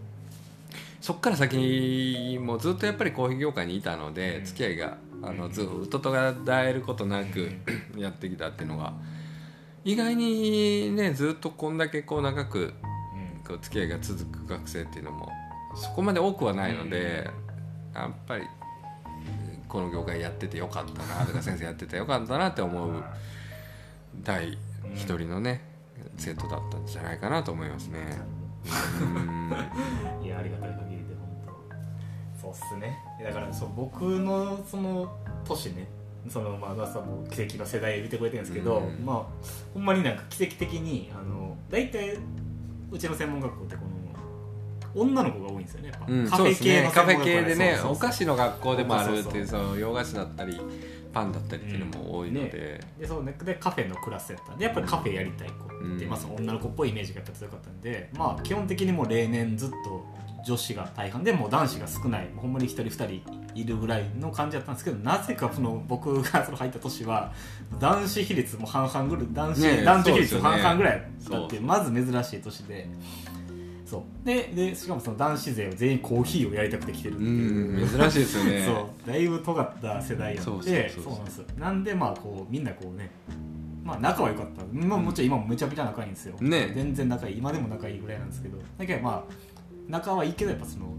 Speaker 2: そっから先もずっとやっぱりコーヒー業界にいたので付き合いがあのずっと途絶えることなくやってきたっていうのが意外にねずっとこんだけこう長く
Speaker 1: うん。
Speaker 2: こう付き合いが続く学生っていうのもそこまで多くはないのでやっぱりこの業界やっててよかったなとか先生やっててよかったなって思う第一人のね生徒だったんじゃないかなと思いますね。うん。
Speaker 1: いやありがたいっすね。だからそう僕のその年ね。そのまあさんも奇跡の世代見てくれてるんですけど、
Speaker 2: うん。
Speaker 1: まあほんまになんか奇跡的にあの大体うちの専門学校ってこの女の子が多いんですよねやっぱ、
Speaker 2: うん、
Speaker 1: カフェ系の
Speaker 2: ねカフェ系でねお菓子の学校でもあるっていう
Speaker 1: そ
Speaker 2: の洋菓子だったりパンだったりっていうのも多いので、
Speaker 1: でそうね。でカフェのクラスやったんでやっぱりカフェやりたい子って、
Speaker 2: うん。
Speaker 1: まあ、その女の子っぽいイメージがやっぱ強かったんで、まあ、基本的にもう例年ずっと女子が大半でもう男子が少ない。ほんまに1人2人いるぐらいの感じだったんですけどなぜかその僕がその入った年は男子比率も半々ぐらい男子、
Speaker 2: ねえ
Speaker 1: 男女比率
Speaker 2: そうですよね
Speaker 1: 半々ぐらいだってまず珍しい年で。そう。ででしかもその男子勢は全員コーヒーをやりたくて来てるって
Speaker 2: う
Speaker 1: いう、
Speaker 2: ん珍しいですよね。
Speaker 1: そう。だいぶ尖った世代やって
Speaker 2: そう
Speaker 1: なんですよ。なんでまあこうみんなこうねまあ仲は良かった、まあ、もちろん今もめちゃめちゃ仲いいんですよ、
Speaker 2: ね
Speaker 1: 全然仲いい。今でも仲いいぐらいなんですけど。だけどまあ仲はいいけどやっぱその、ね、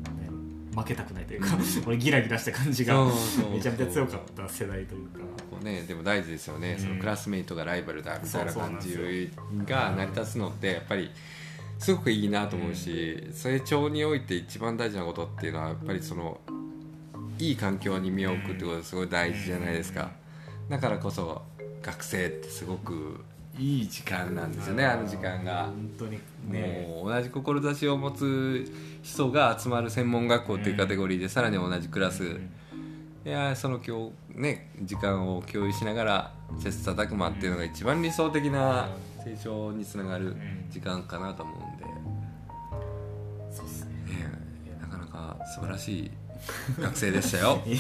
Speaker 1: 負けたくないというか俺ギラギラした感じがめちゃめちゃ強かった世代というか。
Speaker 2: こうね、でも大事ですよね、そのクラスメイトがライバルだみたいな感じが成り立つのってやっぱりすごくいいなと思うし、成長において一番大事なことっていうのはやっぱりそのいい環境に身を置くってことがすごい大事じゃないですか。だからこそ学生ってすごくいい時間なんですよねあの時間が。
Speaker 1: 本当にね。
Speaker 2: もう同じ志を持つ人が集まる専門学校っていうカテゴリーでさらに同じクラス、いやその今日ね時間を共有しながら切磋琢磨っていうのが一番理想的な成長につながる時間かなと思うんで、ね
Speaker 1: そうっすね。
Speaker 2: えなかなか素晴らしい学生でしたよ。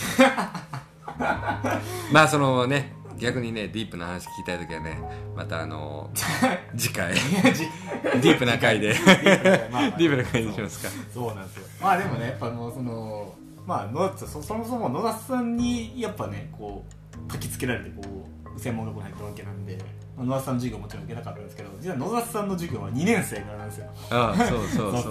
Speaker 2: まあそのね逆にねディープな話聞きたい時はねまたあの 次回。ディープな回で。ディープな回にしますか。
Speaker 1: そうなんですよ。まあでもねやっぱもうそのまあ野田そそもそも野田さんにやっぱねこう焚き付けられてこう専門学校に入ったわけなんで、まあ、野田さんの授業もちろん受けたかったんですけど実は野田さんの授業は2年生からなんですよ。
Speaker 2: ああそうそう。そう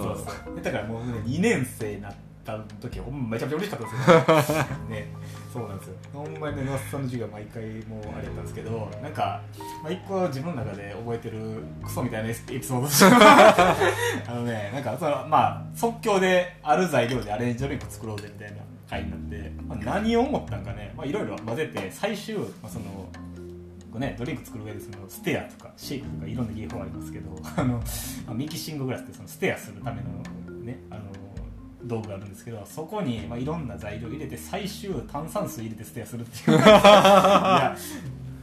Speaker 1: そうだからもうね2年生になった時ほんまめちゃめちゃ嬉しかったですよ。ね。そうなんですよ。ほんまにね野田さんの授業は毎回もうあれやったんですけどなんか、まあ、一個自分の中で覚えてるクソみたいなエピソード。あのねなんかそのまあ即興である材料でアレンジドリンク作ろうぜみたいな回になって、まあ、何を思ったんかねまあいろいろ混ぜて最終、まあ、そのね、ドリンク作る上でそのステアとかシェイクとかいろんな技法ありますけどあの、まあミキシンググラスってそのステアするための,、ね、あの道具があるんですけどそこに、まあ、いろんな材料入れて最終炭酸水入れてステアするっていう。いや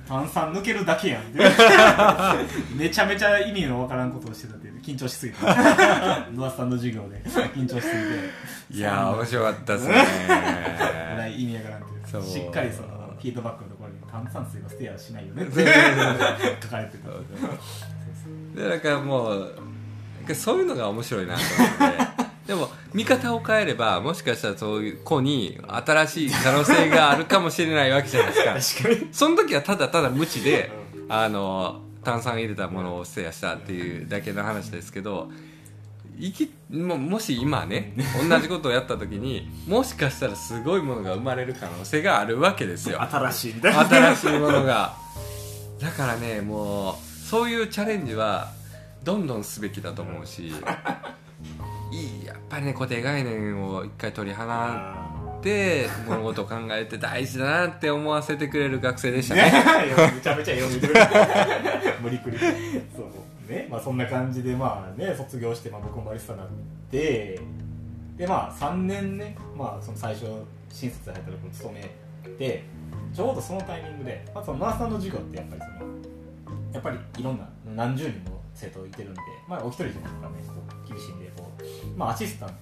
Speaker 1: 炭酸抜けるだけやんって めちゃめちゃ意味のわからんことをしてたっていう。緊張しすぎて。野田さんの授業で緊張しすぎて。
Speaker 2: いやー面白かったですね。
Speaker 1: 意味わからんっていう。
Speaker 2: そう
Speaker 1: しっかりそのフィードバックのところに炭酸水はステアしないよねって書かれてた。
Speaker 2: でなんかもうそういうのが面白いなと思ってでも見方を変えればもしかしたらそういう子に新しい可能性があるかもしれないわけじゃないですか。
Speaker 1: 確かに。
Speaker 2: その時はただただ無知であの炭酸入れたものをステアしたっていうだけの話ですけどいきももし今ね同じことをやった時にもしかしたらすごいものが生まれる可能性があるわけですよ。
Speaker 1: 新しいみたいな。
Speaker 2: 新しいものが。だからねもうそういうチャレンジはどんどんすべきだと思うしいいやっぱりね固定概念を一回取り払って物事を考えて大事だなって思わせてくれる学生でした
Speaker 1: ね。
Speaker 2: ね
Speaker 1: めちゃめちゃ読んでる無理くり。そうね。まあそんな感じでまあね卒業して、まあ、僕もバリスタになってでまあ3年ねまあその最初新卒で入ったところ勤めてちょうどそのタイミングで、まあ、そのナースさんの授業ってやっぱりそのやっぱりいろんな何十人も生徒いてるんで、まあ、お一人じゃなんかねこう厳しいんでこう、まあ、アシスタント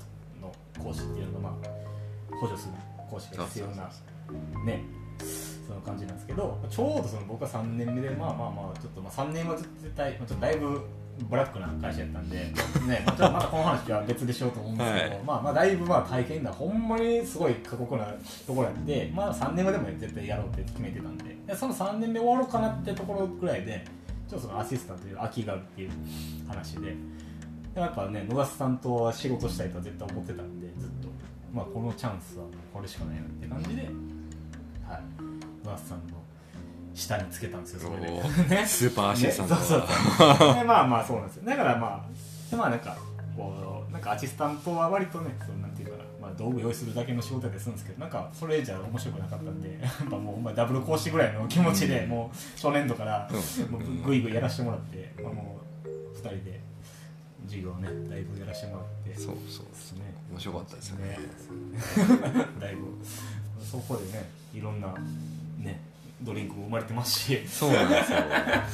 Speaker 1: の講師っていうのが、まあ、補助する講師が必要なねその感じなんですけどちょうどその僕は3年目でまあまあまあちょっとまあ3年は絶対まあちょっとだいぶブラックな会社やったんで、ね、まあちょっとまたこの話は別でしようと思うんですけど、
Speaker 2: はい。
Speaker 1: まあまあだいぶまあ大変なほんまにすごい過酷なところやってまあ3年までも絶対やろうって決めてたんででその3年目終わろうかなってところぐらいでちょっとそのアシスタントという空きがあるっていう話ででもやっぱね野田さんとは仕事したいとは絶対思ってたんでずっと。まあこのチャンスはこれしかないなって感じではい。野田さんの下につけたんですよそれで。ね。
Speaker 2: スーパーアシスタント。
Speaker 1: ねそうそうそう。でまあまあそうなんですよ。だからまあでまあなんかこうなんかアシスタントは割とねそのなんていうかな、まあ、道具用意するだけの仕事やったりするんですけどなんかそれじゃ面白くなかったんで やっぱもうほんまダブル講師ぐらいの気持ちで、もう初年度からもうぐいぐいやらせてもらって、まあ、もう2人で授業ねだいぶやらせてもらって。
Speaker 2: そうそう
Speaker 1: ですね。
Speaker 2: 面白かったですよね。
Speaker 1: ね。だいぶ。そこでねいろんなねドリンクも生まれてますし。
Speaker 2: そうなんですよ。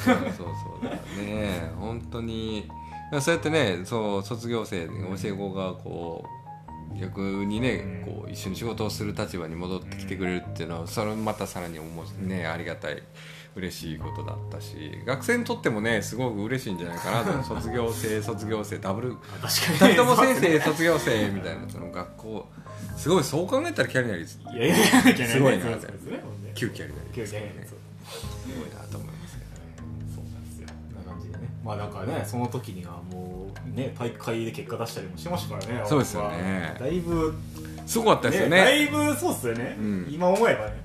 Speaker 2: そうそうそう。だからね本当に。そうやってねそう卒業生教え子がこう逆にね
Speaker 1: うん。
Speaker 2: こう一緒に仕事をする立場に戻ってきてくれるっていうのはそれまたさらに思うねありがたい嬉しいことだったし学生にとってもねすごく嬉しいんじゃないかなと。卒業生卒業生ダブル。
Speaker 1: 確か
Speaker 2: 2人とも先生卒業生みたいなその学校。すごいそう考えたらキャリアリすごいな
Speaker 1: そうですね。ほんで
Speaker 2: 旧キャリアリすごいなと思いますけどね。
Speaker 1: そうなんですよな感じでね。まあなんかねその時にはもうね大会で結果出したりもしてましたからね
Speaker 2: そうですよね。
Speaker 1: だいぶ。
Speaker 2: すごかったですよ
Speaker 1: だ
Speaker 2: ね
Speaker 1: いぶそうっすよね、
Speaker 2: うん。
Speaker 1: 今思えばね。
Speaker 2: 本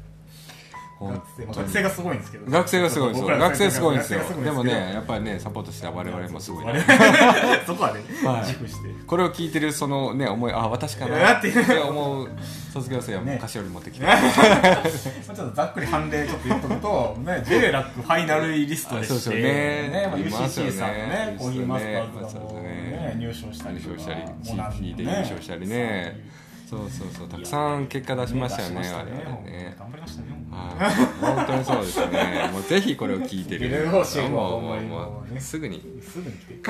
Speaker 1: 学生,、学生がすごいんですけど。
Speaker 2: 学生がすごいです学生すごいんですよ。でもねやっぱりねサポートした我々もすごい
Speaker 1: そこはね、
Speaker 2: はい。
Speaker 1: 自負して。
Speaker 2: これを聞いてるそのね思いあ私かなっ
Speaker 1: て。て
Speaker 2: 思う卒業生はもう
Speaker 1: ね。
Speaker 2: 菓子折り持ってきて、
Speaker 1: まあちょっとざっくり判例ちょっと言っとくと、ね、J ラックファイナルリストでして、
Speaker 2: あそうですよね。
Speaker 1: ま UCC さんのね、コーヒーマスターズが入賞したりとか、
Speaker 2: 優勝したり
Speaker 1: もうなん
Speaker 2: CP で優勝したりねそうそうそうたくさん結果出しましたよね
Speaker 1: 出しま
Speaker 2: 我々ね
Speaker 1: 頑張りましたね。
Speaker 2: はい本当にそうですねもうぜひこれを聞いてるすぐに
Speaker 1: すぐに来て。です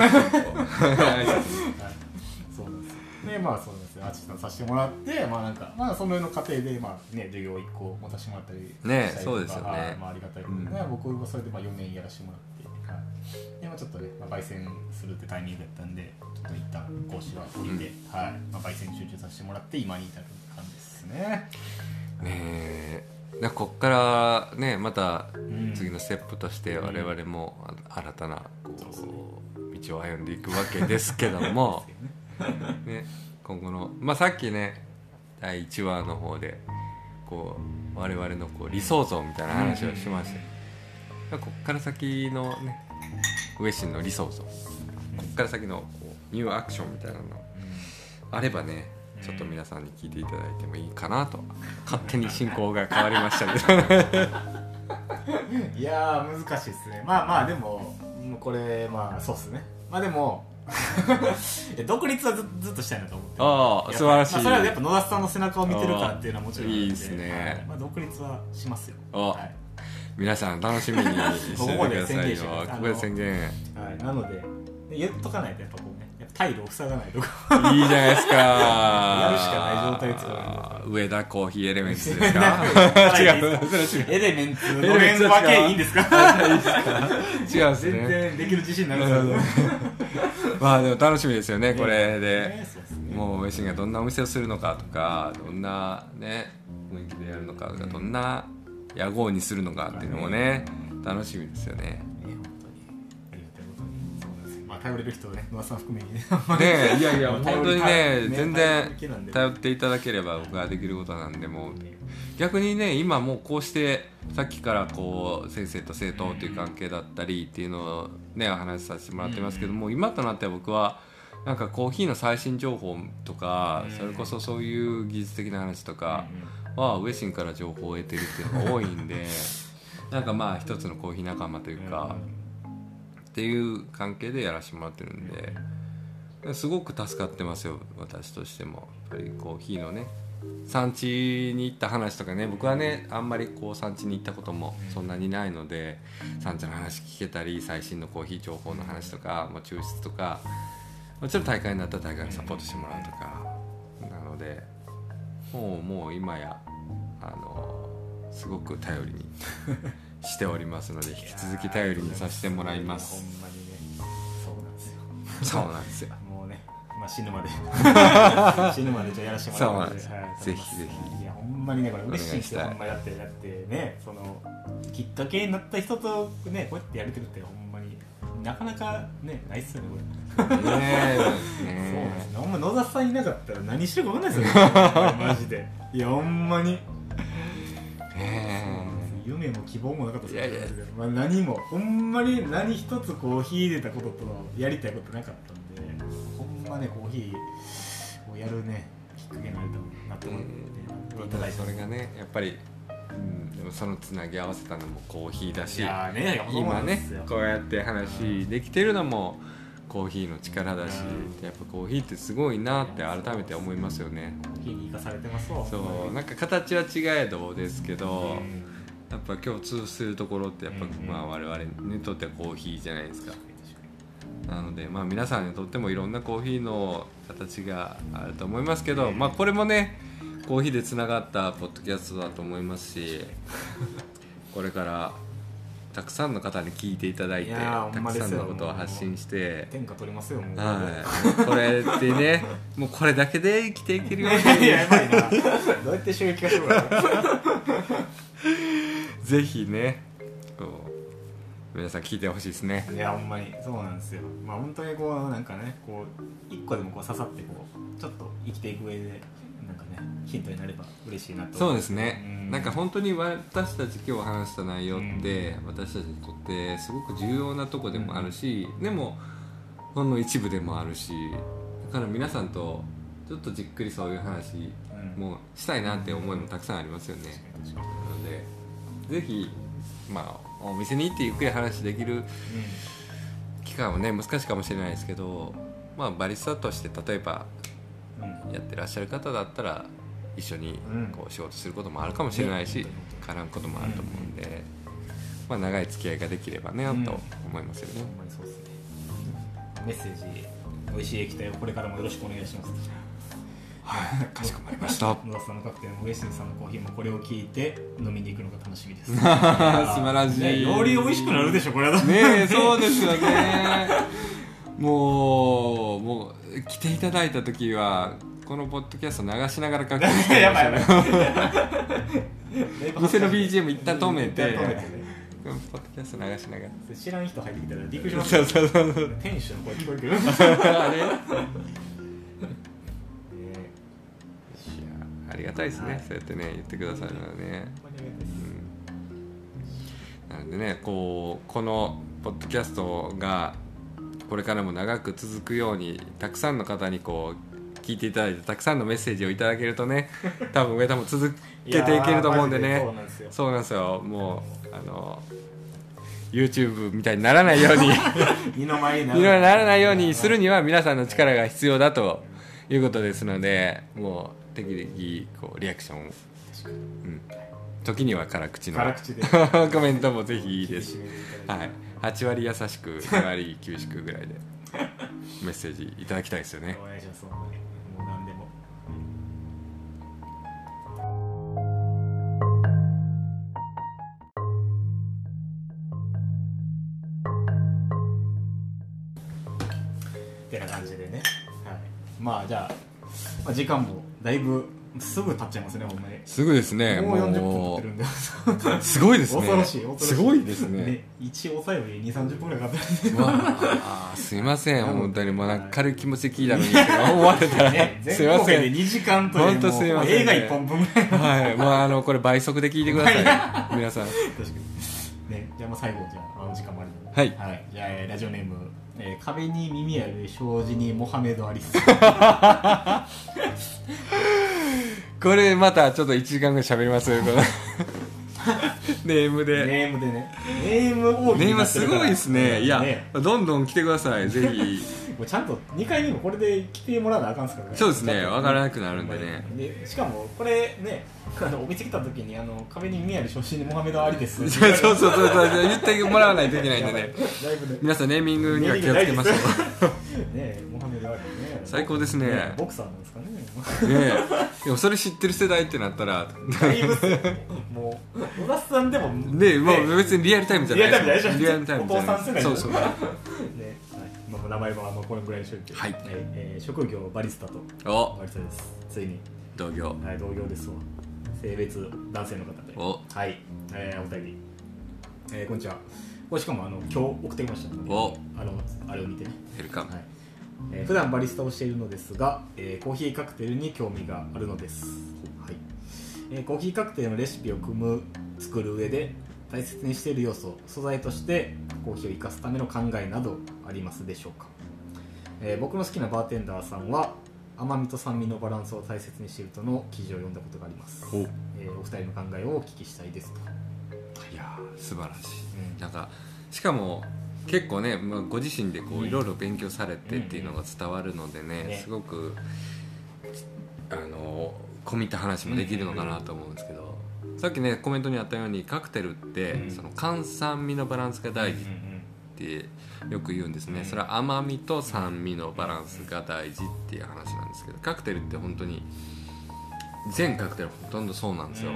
Speaker 1: よでまあそうですよアーティストさせてもらってまあなんかまあそのの過程でまあね授業一個持たせてもらったり
Speaker 2: ね
Speaker 1: したりとか
Speaker 2: そうですよね
Speaker 1: はいまあありがたいね、
Speaker 2: うん
Speaker 1: 僕はそれでまあ4年やらせてもらって、はい、でまあちょっとね、まあ、焙煎するってタイミングだったんでちょっと一旦講師は降りて、はい。まあ、焙煎集中させてもらって今に至る感じですね。
Speaker 2: ねえ。こっからねまた
Speaker 1: ん。
Speaker 2: 次のステップとして我々もあ新たなこ
Speaker 1: そう
Speaker 2: 道を歩んでいくわけですけども。ね。今後のまあさっきね第1話の方でこう我々のこう理想像みたいな話をしました。よだからこっから先のねウェシンの理想像こっから先のこうニューアクションみたいなの。あればねちょっと皆さんに聞いていただいてもいいかなと。勝手に進行が変わりましたけど。
Speaker 1: いやー難しいですね。まあまあでもこれまあそうっすね。まあでも 独立はずずっとしたいなと思って
Speaker 2: ああ素晴らしい、
Speaker 1: まあ、それはやっぱ野田さんの背中を見てるからっていうのはもちろん
Speaker 2: いいっすね。
Speaker 1: はい。まあ、独立はしますよ。
Speaker 2: あ
Speaker 1: はい
Speaker 2: 皆さん楽しみにしててくださいよ。
Speaker 1: ここで宣言はい、なのでで言っとかないとやっぱこうねを塞がないとか
Speaker 2: いいじゃないですか。や
Speaker 1: るしかない状態
Speaker 2: 上田コーヒーエレメンツですか？
Speaker 1: 違
Speaker 2: 違う。
Speaker 1: エレメンツの
Speaker 2: エレメン
Speaker 1: いいんですか？
Speaker 2: 違う
Speaker 1: 全
Speaker 2: ね。
Speaker 1: 然できる自信にな
Speaker 2: まあでも楽しみですよねこれで。もうウェシンがどんなお店をするのかとかどんなね雰囲気でやるのかとかどんな屋号にするのかっていうのもね楽しみですよね。
Speaker 1: 頼れる人ね野田さん含めにね
Speaker 2: ね いやいや本当にね全然
Speaker 1: 頼
Speaker 2: っていただければ僕ができることなんでもう逆にね今もうこうしてさっきからこう先生と生徒っていう関係だったりっていうのをねお話しさせてもらってますけども今となっては僕はなんかコーヒーの最新情報とか
Speaker 1: うん。
Speaker 2: それこそそういう技術的な話とかはウェシンから情報を得てるっていうのが多いんで なんかまあ一つのコーヒー仲間というかっていう関係でやらせてもらってるんですごく助かってますよ私としても。やっぱりコーヒーのね産地に行った話とかね僕はねあんまりこう産地に行ったこともそんなにないので産地の話聞けたり最新のコーヒー情報の話とか、まあ、抽出とかもちろん大会になったら大会にサポートしてもらうとかなのでもうもう今やあのすごく頼りに しておりますので引き続き頼りにさせてもらいます。
Speaker 1: ほんまにねそうなんですよ
Speaker 2: そうなんですよ。
Speaker 1: もうね、まあ、死ぬまで。死ぬまでじゃあやらせてもら
Speaker 2: そうなんです。
Speaker 1: はい
Speaker 2: ぜひぜひ。
Speaker 1: いやほんまにねこれ嬉しいんですよ。ほんまにだってだってねそのきっかけになった人とねこうやってやれてるってほんまになかなかねないっすよねこれ
Speaker 2: ねえ
Speaker 1: そうなんです
Speaker 2: ね。
Speaker 1: ねほんま野田さんいなかったら何してるか分かんないですよね。マジで。いやほんまに。
Speaker 2: ね
Speaker 1: 夢も希望もなかったですよ
Speaker 2: いやいや。
Speaker 1: まあ、何も。ほんまに何一つコーヒー入れたこととやりたいことなかったんで。ほんまねコーヒーをやるねきっかけになるとなってもらって、
Speaker 2: え
Speaker 1: いただ
Speaker 2: それがねやっぱり、うん、そのつなぎ合わせたのもコーヒーだ
Speaker 1: い
Speaker 2: し
Speaker 1: ね
Speaker 2: 今ねこうやって話できてるのもコーヒーの力だし
Speaker 1: うん。
Speaker 2: やっぱコーヒーってすごいなって改めて思いますよね。
Speaker 1: コーヒーに生かされてますわ。
Speaker 2: そうなんか形は違えどですけど
Speaker 1: うん。
Speaker 2: やっぱ共通するところってやっぱ、
Speaker 1: うん
Speaker 2: まあ我々にとってはコーヒーじゃないですか。なのでまあ皆さんにとってもいろんなコーヒーの形があると思いますけど、まあこれもねコーヒーでつながったポッドキャストだと思いますし これからたくさんの方に聞いていただいて
Speaker 1: い
Speaker 2: たくさんのことを発信して
Speaker 1: 天下取りますよもう。
Speaker 2: はい。これってね もうこれだけで生きていけるように
Speaker 1: いややばいな。どうやって収益化してもらう
Speaker 2: ぜひねこう皆さん聞いてほしいですね。
Speaker 1: いやほんまに。そうなんですよ。まあ本当にこうなんかねこう一個でもこう刺さってこうちょっと生きていく上でヒントになれば嬉しいなと。
Speaker 2: そうですね、
Speaker 1: うん。
Speaker 2: なんか本当に私たち今日話した内容って、私たちにとってすごく重要なとこでもあるし、でもほんの一部でもあるしだから皆さんとちょっとじっくりそういう話
Speaker 1: うん
Speaker 2: もしたいなって思いもたくさんありますよね、なのでぜひまあお店に行ってゆっくり話できる期間はね難しいかもしれないですけど、まあ、バリスタとして例えば
Speaker 1: うんうん
Speaker 2: やってらっしゃる方だったら一緒に
Speaker 1: うん。
Speaker 2: こう仕事することもあるかもしれないし、
Speaker 1: ね。
Speaker 2: 絡むこともあると思うんで、まあ、長い付き合いができればね、
Speaker 1: うん
Speaker 2: と思いますよね。
Speaker 1: うですね。メッセージ美味しい液体をこれからもよろしくお願いします。
Speaker 2: はい。かしこまりました。
Speaker 1: 野田さんのカクテルも上杉さんのコーヒーもこれを聞いて飲みに行くのが楽しみです。素
Speaker 2: 素晴らしい。
Speaker 1: より美味しくなるでしょこれは。
Speaker 2: ねえ そうですよね。もうもう来ていただいた時はこのポッドキャスト流しながら確認して
Speaker 1: やばいやばい。
Speaker 2: 店の BGM 一旦止めて。
Speaker 1: 止めてね。
Speaker 2: ポッドキャスト流しながら。
Speaker 1: 知らん人入ってきたらびっくりします。
Speaker 2: そうそうそうそう。
Speaker 1: 店主の声聞こえてくる。
Speaker 2: あれ？ありがたいですね、
Speaker 1: はい。
Speaker 2: そうやってね言ってくださるのはね。
Speaker 1: ほん
Speaker 2: なのでねこうこのポッドキャストがこれからも長く続くようにたくさんの方にこう聞いていただいてたくさんのメッセージをいただけるとね 多分上田も続けていけると思うんでね。
Speaker 1: そうなんですよ。
Speaker 2: もうあの YouTube みたいにならないように
Speaker 1: 二の舞に
Speaker 2: ならないように。するには皆さんの力が必要だということですのでもう適々こうリアクションを、うん、時には辛口の
Speaker 1: 辛口で。
Speaker 2: コメントもぜひいいです。はい。8割優しく2割厳しくぐらいでメッセージいただきたいですよね
Speaker 1: まあじゃあ、まあ、時間もだいぶすぐ経っちゃいますねほんまに。
Speaker 2: すぐですね
Speaker 1: もう40分経
Speaker 2: も
Speaker 1: ってるんで。
Speaker 2: うすごいですね。
Speaker 1: 恐ろしい恐ろしい。
Speaker 2: すごいですね。
Speaker 1: ね一応抑えより2 3 0分ぐらいかかってるんで。
Speaker 2: すいません。本当にもうなんか軽い気持ちで聞いたのにと思われたら、
Speaker 1: ね、
Speaker 2: すいません。
Speaker 1: 全国で2時間という
Speaker 2: ほんとすいません。
Speaker 1: 映画1本分ぐらい。
Speaker 2: はい。もうあのこれ倍速で聞いてください。皆さん。
Speaker 1: 確かに。ねじゃあもう最後じゃあ時間もあるので
Speaker 2: はい。
Speaker 1: はい、じゃあえーラジオネーム、えー壁に耳ある障子にモハメド・アリス
Speaker 2: これまたちょっと1時間ぐらい喋りますこの ネームで。
Speaker 1: ネームでね。ネーム大
Speaker 2: ネームすごいですね。いや
Speaker 1: ね。
Speaker 2: どんどん来てください。ぜひ。
Speaker 1: もうちゃんと2回目もこれで来てもらわなあかんすからね。
Speaker 2: そうですね
Speaker 1: ちゃんと
Speaker 2: わからなくなるんでね。
Speaker 1: でしかもこれね あのお店来た時にあの壁に耳ある障子にモハメド・アリです。
Speaker 2: そうそうそうそう言ってもらわないといけないんでね。皆さんネーミングには気をつけましょう
Speaker 1: ねえモハメド・アリね。
Speaker 2: 最高ですね。
Speaker 1: ボクサーなんですかね。
Speaker 2: ねえ。でもそれ知ってる世代ってなったら。
Speaker 1: もう小田さんでも
Speaker 2: ねもう別にリアルタイムじゃない
Speaker 1: リアルタイムじゃない
Speaker 2: リアルタイムじゃ
Speaker 1: お父さん世代
Speaker 2: ない。そうそう。
Speaker 1: ね、名前はまあこれぐらいにしといて、
Speaker 2: はい。
Speaker 1: えー職業バリスタと。
Speaker 2: お。
Speaker 1: バリスタです。ついに、
Speaker 2: 同業。
Speaker 1: はい、同業ですわ。性別男性の方で。
Speaker 2: お。
Speaker 1: はい、えー、お二人、えー、こんにちは。これしかもあの今日送ってきましたので。
Speaker 2: お。
Speaker 1: あのあれを見てね。
Speaker 2: ヘルカム。
Speaker 1: はい。えー普段バリスタをしているのですが、えーコーヒーカクテルに興味があるのです、はい。えーコーヒーカクテルのレシピを組む作る上で大切にしている要素素材としてコーヒーを生かすための考えなどありますでしょうか、えー僕の好きなバーテンダーさんは甘みと酸味のバランスを大切にしているとの記事を読んだことがあります、
Speaker 2: お。い
Speaker 1: えーお二人の考えをお聞きしたいですと、
Speaker 2: やー素晴らしい。
Speaker 1: うん。
Speaker 2: なんかしかも結構ね、まあ、ご自身でこ
Speaker 1: う
Speaker 2: うん。いろいろ勉強されてっていうのが伝わるのでね,、
Speaker 1: ね。
Speaker 2: すごくあの込みた話もできるのかなと思うんですけど、さっきねコメントにあったようにカクテルって、
Speaker 1: うん。
Speaker 2: その炭酸味のバランスが大事ってよく言うんですね、それは甘みと酸味のバランスが大事っていう話なんですけどカクテルって本当に全カクテルほとんどそうなんですよ、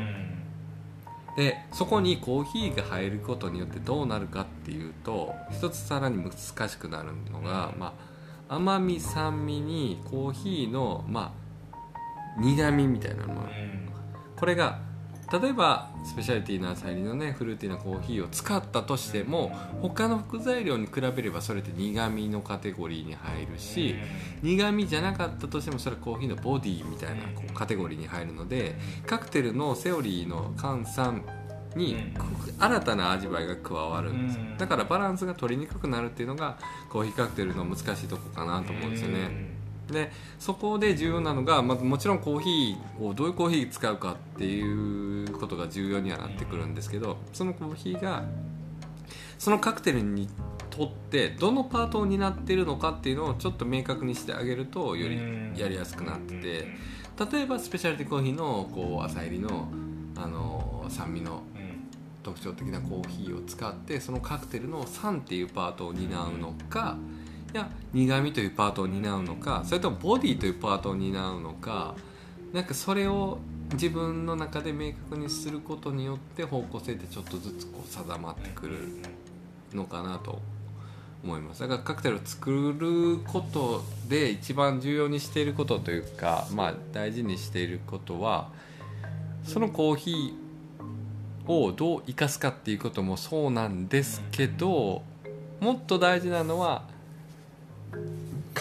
Speaker 2: でそこにコーヒーが入ることによってどうなるかっていうと一つさらに難しくなるのが、まあ、甘み酸味にコーヒーの、まあ、苦みみたいなものこれが例えばスペシャリティなアサリのねフルーティーなコーヒーを使ったとしても他の副材料に比べればそれって苦みのカテゴリーに入るし苦みじゃなかったとしてもそれはコーヒーのボディみたいなこうカテゴリーに入るのでカクテルのセオリーの換算に新たな味わいが加わるんです
Speaker 1: うん。
Speaker 2: だからバランスが取りにくくなるっていうのがコーヒーカクテルの難しいとこかなと思うんですよねでそこで重要なのが、まあ、もちろんコーヒーをどういうコーヒー使うかっていうことが重要にはなってくるんですけどそのコーヒーがそのカクテルにとってどのパートを担っているのかっていうのをちょっと明確にしてあげるとよりやりやすくなってて例えばスペシャリティコーヒーのこう朝入りのあの酸味の特徴的なコーヒーを使ってそのカクテルの酸っていうパートを担うのかいや苦味というパートを担うのかそれともボディというパートを担うのかなんかそれを自分の中で明確にすることによって方向性ってちょっとずつこう定まってくるのかなと思います。だからカクテルを作ることで一番重要にしていることというか、まあ、大事にしていることはそのコーヒーをどう生かすかっていうこともそうなんですけどもっと大事なのは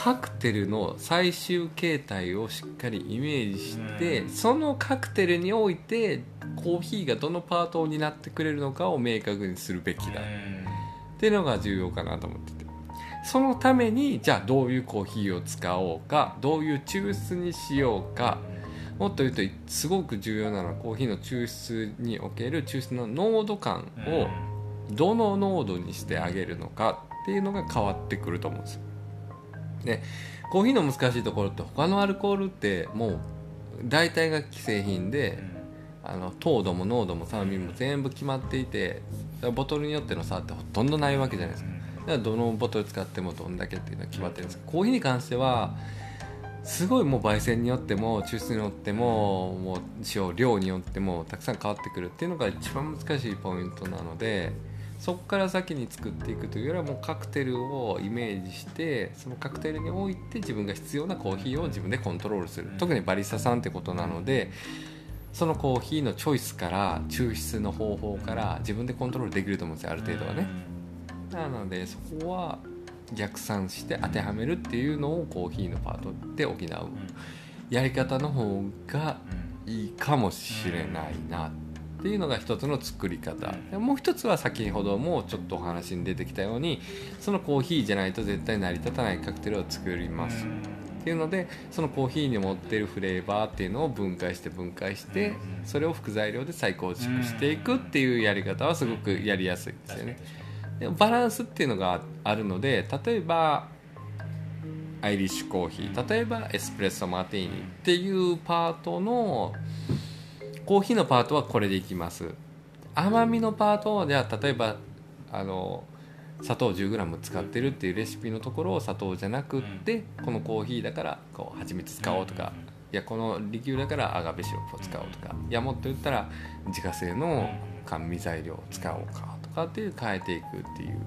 Speaker 2: カクテルの最終形態をしっかりイメージして、
Speaker 1: うん。
Speaker 2: そのカクテルにおいてコーヒーがどのパートを担ってくれるのかを明確にするべきだ。っていうのが重要かなと思ってて。そのためにじゃあどういうコーヒーを使おうかどういう抽出にしようかもっと言うとすごく重要なのはコーヒーの抽出における抽出の濃度感をどの濃度にしてあげるのかっていうのが変わってくると思うんですよでコーヒーの難しいところって他のアルコールってもう大体が既製品であの糖度も濃度も酸味も全部決まっていてボトルによっての差ってほとんどないわけじゃないですか。だからどのボトル使ってもどんだけっていうのは決まってるんですけどコーヒーに関してはすごいもう焙煎によっても抽出によってももう使用量によってもたくさん変わってくるっていうのが一番難しいポイントなのでそこから先に作っていくというよりはもうカクテルをイメージしてそのカクテルにおいて自分が必要なコーヒーを自分でコントロールする。特にバリスタさんってことなのでそのコーヒーのチョイスから抽出の方法から自分でコントロールできると思うんですよある程度はね。なのでそこは逆算して当てはめるっていうのをコーヒーのパートで補う。やり方の方がいいかもしれないなっていうのが一つの作り方。でもう一つは先ほどもちょっとお話に出てきたようにそのコーヒーじゃないと絶対成り立たないカクテルを作ります。っていうのでそのコーヒーに持ってるフレーバーっていうのを分解して分解してそれを副材料で再構築していくっていうやり方はすごくやりやすいですよね。でバランスっていうのがあるので例えばアイリッシュコーヒー例えばエスプレッソマーティーニっていうパートのコーヒーのパートはこれでいきます。甘みのパートをじゃあ例えばあの砂糖 10g 使ってるっていうレシピのところを砂糖じゃなくって、このコーヒーだからこう蜂蜜使おうとか、いやこのリキュールだからアガベシロップを使おうとかいやもっと言ったら自家製の甘味材料を使おうかとかっていう変えていくっていう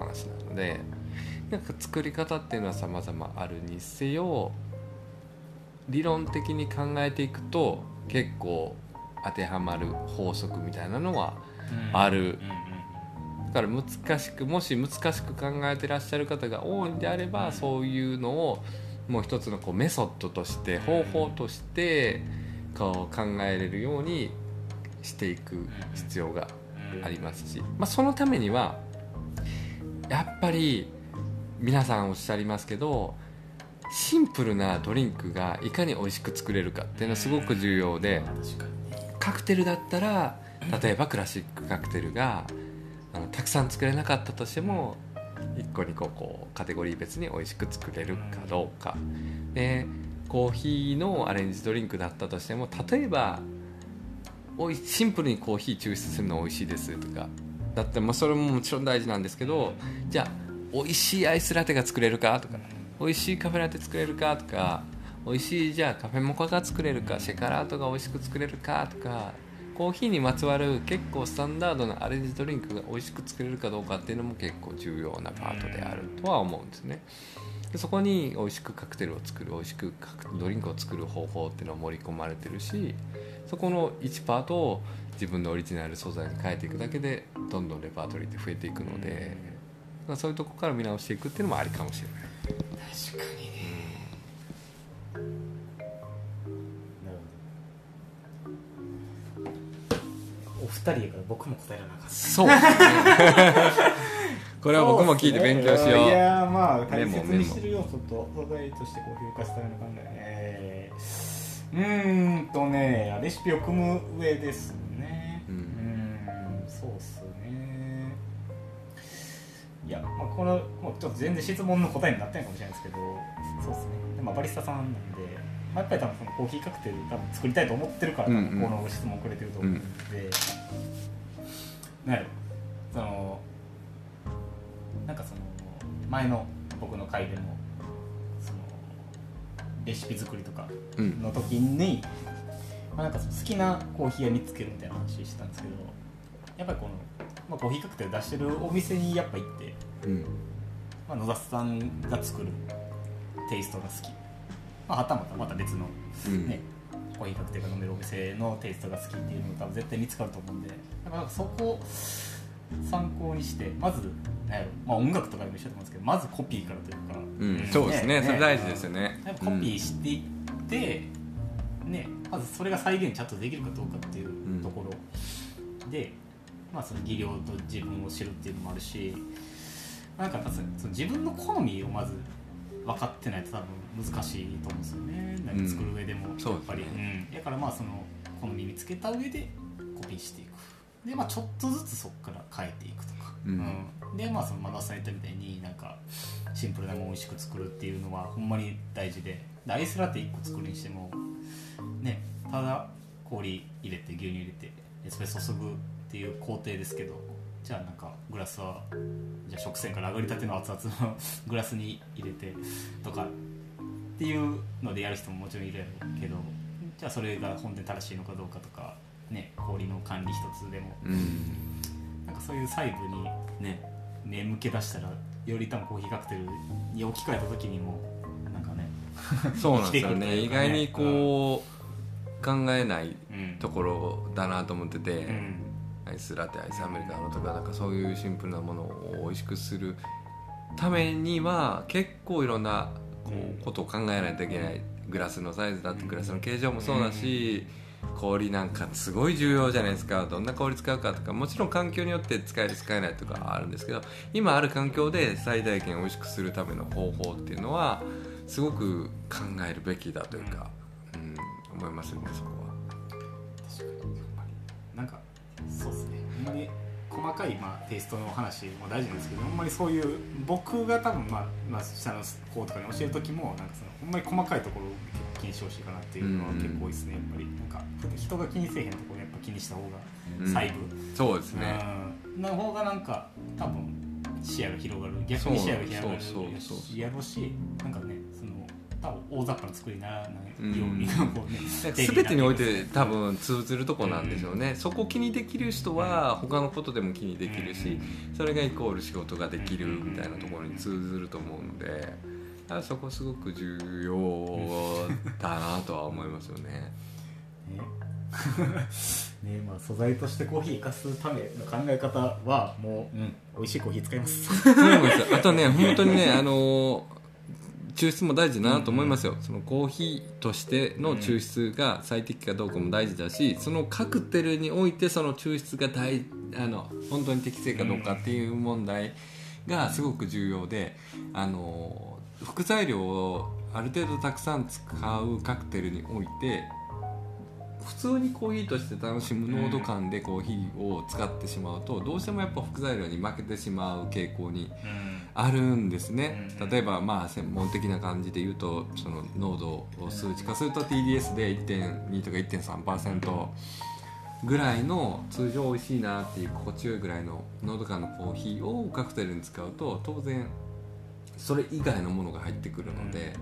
Speaker 2: 話なのでなんか作り方っていうのは様々あるにせよ理論的に考えていくと結構当てはまる法則みたいなのはある。だから難しくもし難しく考えてらっしゃる方が多いんであればそういうのをもう一つのこうメソッドとして方法としてこう考えれるようにしていく必要がありますし、まあ、そのためにはやっぱり皆さんおっしゃりますけどシンプルなドリンクがいかに美味しく作れるかっていうのはすごく重要でカクテルだったら例えばクラシックカクテルがあのたくさん作れなかったとしても1個2個こうカテゴリー別に美味しく作れるかどうか。でコーヒーのアレンジドリンクだったとしても例えばおいシンプルにコーヒー抽出するの美味しいですとか。だってまあそれももちろん大事なんですけどじゃあ美味しいアイスラテが作れるかとか美味しいカフェラテ作れるかとか美味しいじゃあカフェモカが作れるかシェカラートが美味しく作れるかとかコーヒーにまつわる結構スタンダードなアレンジドリンクが美味しく作れるかどうかっていうのも結構重要なパートであるとは思うんですね。でそこに美味しくカクテルを作る美味しくドリンクを作る方法っていうのは盛り込まれてるしそこの1パートを自分のオリジナル素材に変えていくだけでどんどんレパートリーって増えていくので、ま、そういうとこから見直していくっていうのもありかもしれない。
Speaker 1: 確かにね。なるほどお二人やから僕も答えられなかった。
Speaker 2: そう。これは僕も聞いて勉強しよう。
Speaker 1: いやまあ大
Speaker 2: メ
Speaker 1: 切にしてる要素と素材としてこう評価すための考えね。うーんとねレシピを組む上ですね。
Speaker 2: うん。
Speaker 1: ーんそうっすまあ、このもうちょっと全然質問の答えになってないかもしれないですけどそうっすね。で、まあ、バリスタさんなんで、まあ、やっぱり多分そのコーヒーカクテル多分作りたいと思ってるから、
Speaker 2: うんうん。
Speaker 1: この質問くれてると思うんで、なんやろ。そのなんかその前の僕の回でもそのレシピ作りとか
Speaker 2: うん。
Speaker 1: の時に、まあ、なんか好きなコーヒー屋見つけるみたいな話してたんですけどやっぱりこの、まあ、コーヒーカクテル出してるお店にやっぱ行って、
Speaker 2: うん。
Speaker 1: まあ、野田さんが作るテイストが好き、まあ、はたまたまた別の
Speaker 2: うん。
Speaker 1: ね、コーヒーカクテルが飲めるお店のテイストが好きっていうのが多分絶対見つかると思うんでだからそこを参考にしてまずなんやろ、まあ、音楽とかでも一緒だと思うんですけどまずコピーからというか、
Speaker 2: うん。そうですね。それ大事ですよね。
Speaker 1: やっぱコピーしていって、ね、まずそれが再現ちゃんとできるかどうかっていうところで、まあ、その技量と自分を知るっていうのもあるしなんかその自分の好みをまず分かってないと多分難しいと思うんですよね。何か作る上でも、やっぱり。
Speaker 2: です
Speaker 1: うん、だからまあその好み見つけた上でコピーしていく。で、まあ、ちょっとずつそこから変えていくとか、
Speaker 2: うん。
Speaker 1: うん。でまあそのマダさん言ったみたいになんかシンプルなものを美味しく作るっていうのはほんまに大事で。でアイスラテ1個作るにしてもねただ氷入れて牛乳入れてエスプレッソ注ぐっていう工程ですけどじゃあなんかグラスはじゃあ食洗から上がりたての熱々の グラスに入れてとかっていうのでやる人ももちろんいるやろうけどじゃあそれが本当に正しいのかどうかとかね氷の管理一つでも。
Speaker 2: うん。
Speaker 1: なんかそういう細部にね目向け出したらより多分コーヒーカクテルに置き換えた時にもなんかね
Speaker 2: そうなんですよ
Speaker 1: 生きてくると
Speaker 2: ね。意外にこう考えない
Speaker 1: うん。
Speaker 2: ところだなと思ってて、
Speaker 1: うん
Speaker 2: アイスラテアイスアメリカノとかなんかそういうシンプルなものを美味しくするためには結構いろんなこ
Speaker 1: うん
Speaker 2: うことを考えないといけないグラスのサイズだってグラスの形状もそうだし氷なんかすごい重要じゃないですかどんな氷使うかとかもちろん環境によって使える使えないとかあるんですけど今ある環境で最大限美味しくするための方法っていうのはすごく考えるべきだというか、うん、思いますよねそこは。
Speaker 1: そうですね。ほんまに細かい、まあ、テイストの話も大事なんですけどほんまにそういう僕が多分、まあまあ、下の子とかに教える時もなんかそのほんまに細かいところを気にしてほしいかなっていうのは結構多いですね。やっぱり。なんか人が気にせえへんところやっぱ気にした方が
Speaker 2: うん。
Speaker 1: 細部、
Speaker 2: そうですね、
Speaker 1: うん、の方がなんか多分視野が広がる。逆に視野が広がるやろうしなんかね多分大雑把な作りにならないよう
Speaker 2: うん。
Speaker 1: うね
Speaker 2: 全てにおいて多分通ずるとこなんでしょうね、そこ気にできる人は他のことでも気にできるし、それがイコール仕事ができるみたいなところに通ずると思うのでそこすごく重要だなとは思いますよね。
Speaker 1: ね。ねまあ、素材としてコーヒー生かすための考え方はもう、うん、美味しいコーヒー使います。
Speaker 2: あとね本当にねあの抽出も大事だなと思いますよ、そのコーヒーとしての抽出が最適かどうかも大事だしそのカクテルにおいてその抽出が大あの本当に適正かどうかっていう問題がすごく重要であの副材料をある程度たくさん使うカクテルにおいて普通にコーヒーとして楽しむ濃度感でコーヒーを使ってしまうとどうしてもやっぱ副材料に負けてしまう傾向にあるんですね、
Speaker 1: うん
Speaker 2: 例えばまあ専門的な感じで言うとその濃度を数値化すると TDS で1.2とか1.3%ぐらいの通常美味しいなっていう心地よいぐらいの濃度感のコーヒーをカクテルに使うと当然それ以外のものが入ってくるので、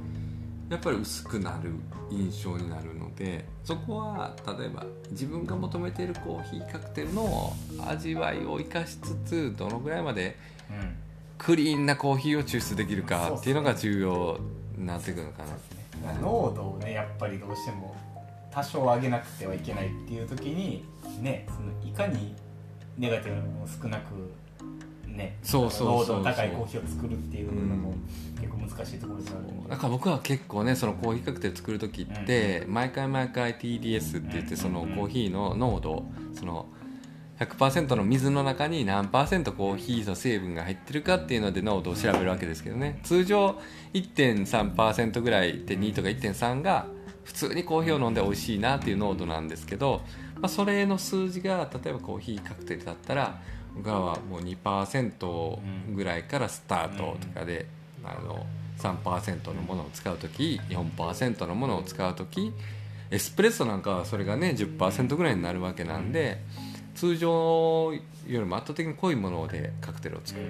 Speaker 2: やっぱり薄くなる印象になるのでそこは例えば自分が求めているコーヒーカクテルの味わいを生かしつつどのぐらいまで
Speaker 1: うん
Speaker 2: クリーンなコーヒーを抽出できるかっていうのが重要になってくるのかな。
Speaker 1: 濃度をねやっぱりどうしても多少上げなくてはいけないっていう時にねそのいかにネガティブなものを少なくね
Speaker 2: そうそうそう
Speaker 1: 高いコーヒーを作るっていうのも結構難しいところであるんで。
Speaker 2: だから僕は結構ねそのコーヒーカクテル作る時って毎回毎回 TDS って言ってそのコーヒーの濃度その100%の水の中に何パーセントコーヒーの成分が入ってるかっていうので濃度を調べるわけですけどね。通常1.3%ぐらいで2とか1.3が普通にコーヒーを飲んで美味しいなっていう濃度なんですけど、まあ、それの数字が例えばコーヒーカクテルだったら僕らはもう2%ぐらいからスタートとかで、あの3%のものを使う時4%のものを使う時エスプレッソなんかはそれがね10%ぐらいになるわけなんで通常よりも圧倒的に濃いものでカクテルを作る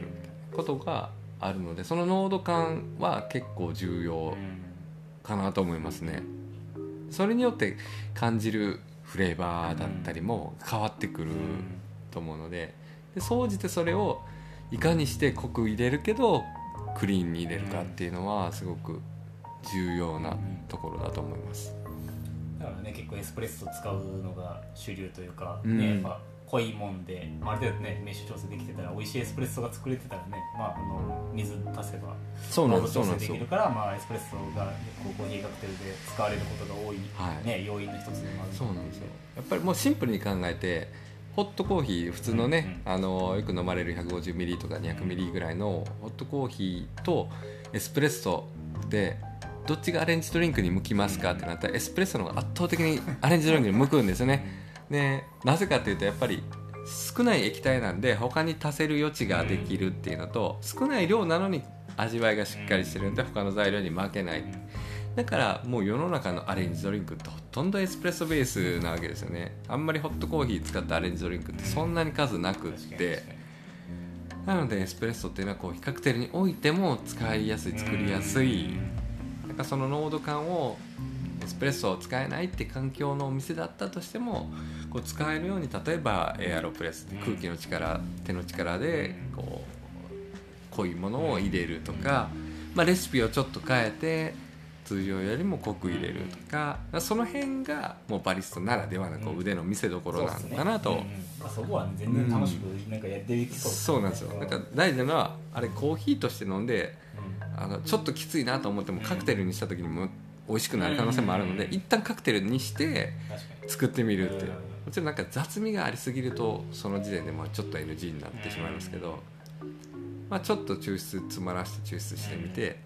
Speaker 2: ことがあるのでその濃度感は結構重要かなと思いますね。それによって感じるフレーバーだったりも変わってくると思うのでで総じてそれをいかにして濃く入れるけどクリーンに入れるかっていうのはすごく重要なところだと思います。
Speaker 1: だからね結構エスプレッソを使うのが主流というか、
Speaker 2: うん。
Speaker 1: ねやっぱ濃いもんで、まあ、ある程度ねメッシュ調整できてたら美味しいエスプレッソが作れてたらね、まあ、あの水足せば濃度調整
Speaker 2: で
Speaker 1: きるから、まあ、エスプレッソがこうコーヒーカクテルで使われることが多い、
Speaker 2: はい。
Speaker 1: ね、要因の一つでもある
Speaker 2: そうなんですよ。やっぱりもうシンプルに考えてホットコーヒー普通のね、あのよく飲まれる150ミリとか200ミリぐらいのホットコーヒーとエスプレッソでどっちがアレンジドリンクに向きますかってなったらエスプレッソの方が圧倒的にアレンジドリンクに向くんですよねでなぜかっていうとやっぱり少ない液体なんで他に足せる余地ができるっていうのと少ない量なのに味わいがしっかりしてるんで他の材料に負けないだからもう世の中のアレンジドリンクってほとんどエスプレッソベースなわけですよね。あんまりホットコーヒー使ったアレンジドリンクってそんなに数なくって。なのでエスプレッソっていうのはコーヒーカクテルにおいても使いやすい作りやすい。なんかその濃度感をスプレッソを使えないって環境のお店だったとしてもこう使えるように例えばエアロプレス空気の力手の力でこう濃いものを入れるとか、まあ、レシピをちょっと変えて通常よりも濃く入れるとかその辺がもうバリスタならではのこう腕の見せ所なのかなと。
Speaker 1: そうっすね。うん。まあ、そこはね全然楽しくなんかやっていきそう
Speaker 2: そうなんですよ。だから大事なのはあれコーヒーとして飲んであのちょっときついなと思ってもカクテルにした時にも美味しくなる可能性もあるので
Speaker 1: うん
Speaker 2: 一旦カクテルにして作ってみるっていう。
Speaker 1: うん。
Speaker 2: もちろんなんか雑味がありすぎるとその時点でもうちょっと NG になってしまいますけど、まあ、ちょっと抽出詰まらせて抽出してみて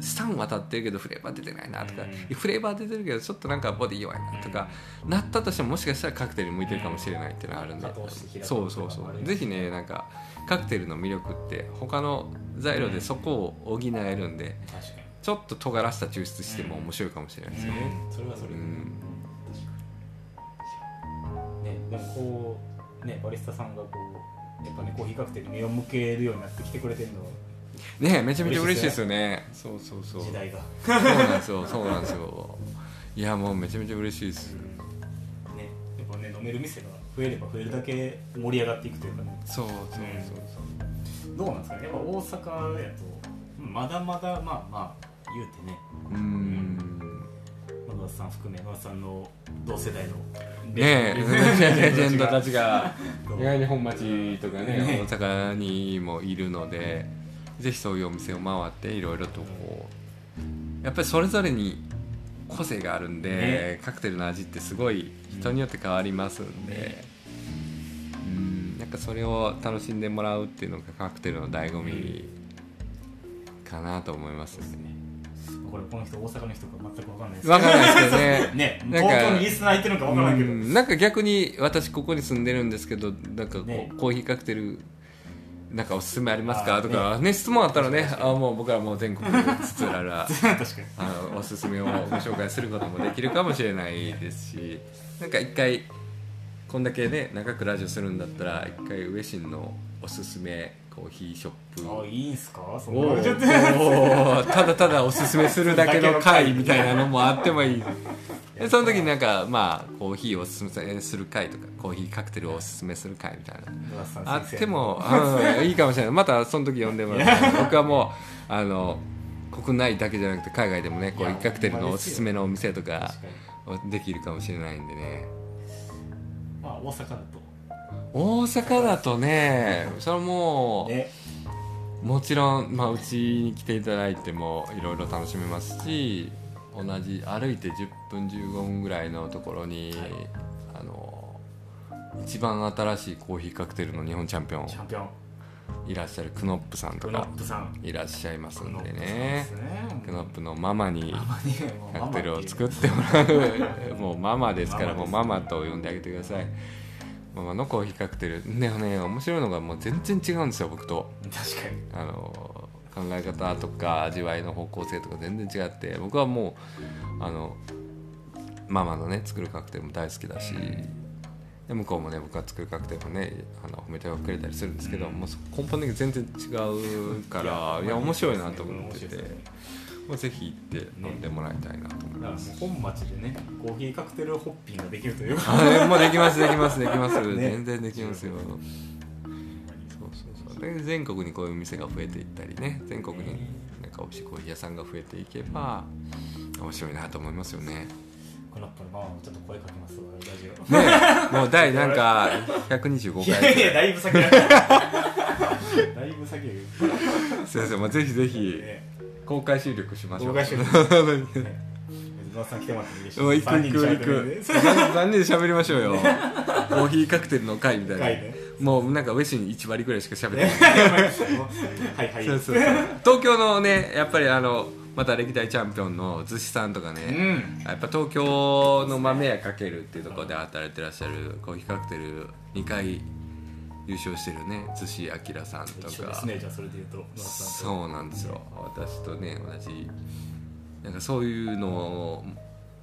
Speaker 2: 酸は当たってるけどフレーバー出てないなとか、
Speaker 1: うん。
Speaker 2: フレーバー出てるけどちょっとなんかボディ弱いなとか、なったとしてももしかしたらカクテルに向いてるかもしれないっていうのがあるんで、そうそうそう。ぜひねなんかカクテルの魅力って他の材料でそこを補えるんでちょっと尖らした抽出しても面白いかもしれないですよね、
Speaker 1: うん。それはそれで、
Speaker 2: うん。
Speaker 1: ねでもこうねバリスタさんがこうやっぱねコーヒーカクテルに目を向けるようになってきてくれてるのは
Speaker 2: ねめちゃめちゃ嬉しいですよね。そうそうそう。
Speaker 1: 時代が、
Speaker 2: そうなんですよ。そうなんですよ。いやもうめちゃめちゃ嬉しいです。
Speaker 1: ねやっぱね飲める店が増えれば増えるだけ盛り上がっていくというかね。
Speaker 2: そうそうそう
Speaker 1: どうなんですかね。やっぱ大阪やとまだまだまあまあ言うてね。
Speaker 2: そうん。
Speaker 1: 野田さん含め野田さんの同世代の
Speaker 2: ねえ。レジェンドたちが。意外に本町とかね
Speaker 1: ね
Speaker 2: 大阪にもいるのでぜひそういうお店を回っていろいろとこうやっぱりそれぞれに個性があるんで、
Speaker 1: ね
Speaker 2: カクテルの味ってすごい人によって変わりますんで、
Speaker 1: ね
Speaker 2: うん。なんかそれを楽しんでもらうっていうのがカクテルの醍醐味かなと思いますね。
Speaker 1: これこの人大阪の人か全く分かんないです。
Speaker 2: 分かんないですけどね。
Speaker 1: ね東京にリスナーいてるのか分からんけど、
Speaker 2: うんなんか逆に私ここに住んでるんですけどなんかこう、
Speaker 1: ね。
Speaker 2: コーヒーカクテルなんかおすすめありますか？とかね。質問あったらねあもう僕らもう全国つつらら
Speaker 1: 確かに。
Speaker 2: あのおすすめをご紹介することもできるかもしれないですしなんか一回こんだけね長くラジオするんだったら一回ウェシンのおすすめコーヒーショップ。
Speaker 1: あいいんすか？
Speaker 2: ただただおすすめするだけの回みたいなのもあってもいい。でその時になんかまあコーヒーをおすすめする回とかコーヒーカクテルをおすすめする回みたいな。あっても、うん、いいかもしれない。またその時呼んでもらって。僕はもうあの国内だけじゃなくて海外でもねコーヒーカクテルのおすすめのお店とかできるかもしれないんでね。
Speaker 1: まあ大阪だと
Speaker 2: 大阪だとねそれはもう、
Speaker 1: ね。
Speaker 2: もちろん、まあ、うちに来ていただいてもいろいろ楽しめますし同じ歩いて10分15分ぐらいのところに、あの一番新しいコーヒーカクテルの日本チャンピオン。いらっしゃるクノップさんとかいらっしゃいますんでね。クノップのママにカクテルを作
Speaker 1: っ
Speaker 2: ってもらう。もうママですからもうマ
Speaker 1: マ
Speaker 2: と呼んであげてくださいママのコーヒーカクテルねね面白いのがもう全然違うんですよ僕と。
Speaker 1: 確かに。
Speaker 2: あの考え方とか味わいの方向性とか全然違って僕はもうあのママのね作るカクテルも大好きだしで向こうもね僕が作るカクテルもねあの褒めてくれたりするんですけど、もうそ根本的に全然違うからいや面白いなと思ってて、もうぜひ行って飲んでもらいたいな。と思います。
Speaker 1: う本町でねコーヒーカクテルホッピングができるというか。
Speaker 2: あもうできますできますできます、
Speaker 1: ね。
Speaker 2: 全然できますよ。そうそうそう。で全国にこういう店が増えていったりね。全国になんか美味しいコーヒー屋さんが増えていけば面白いなと思いますよね。
Speaker 1: このプのマちょっと声かけますわラジオ。
Speaker 2: ねもう第なんか125
Speaker 1: いやい
Speaker 2: 回
Speaker 1: やだいぶ先だ。だいぶ先やけ
Speaker 2: すいません。もうぜひぜひ
Speaker 1: どね
Speaker 2: 公開収録しましょう。
Speaker 1: 公開収録。
Speaker 2: 録
Speaker 1: ね野田さん来てもらっいいし
Speaker 2: もう行く行く行く
Speaker 1: る
Speaker 2: 3人で喋りましょうよ。コーヒーカクテルの会みたいな。もうなんかウェシン1割ぐらいしか喋ってない。
Speaker 1: はいはい。
Speaker 2: そうそうそう。東京のねやっぱりあのまた歴代チャンピオンの逗子さんとか
Speaker 1: う
Speaker 2: ね、
Speaker 1: ん。
Speaker 2: やっぱ東京の豆屋かけるっていうところで働いてらっしゃるコーヒーカクテル2回優勝してるね逗子明さんとか。
Speaker 1: ねじゃあそれで言う
Speaker 2: なんですよ。私とね同じなんかそういうのを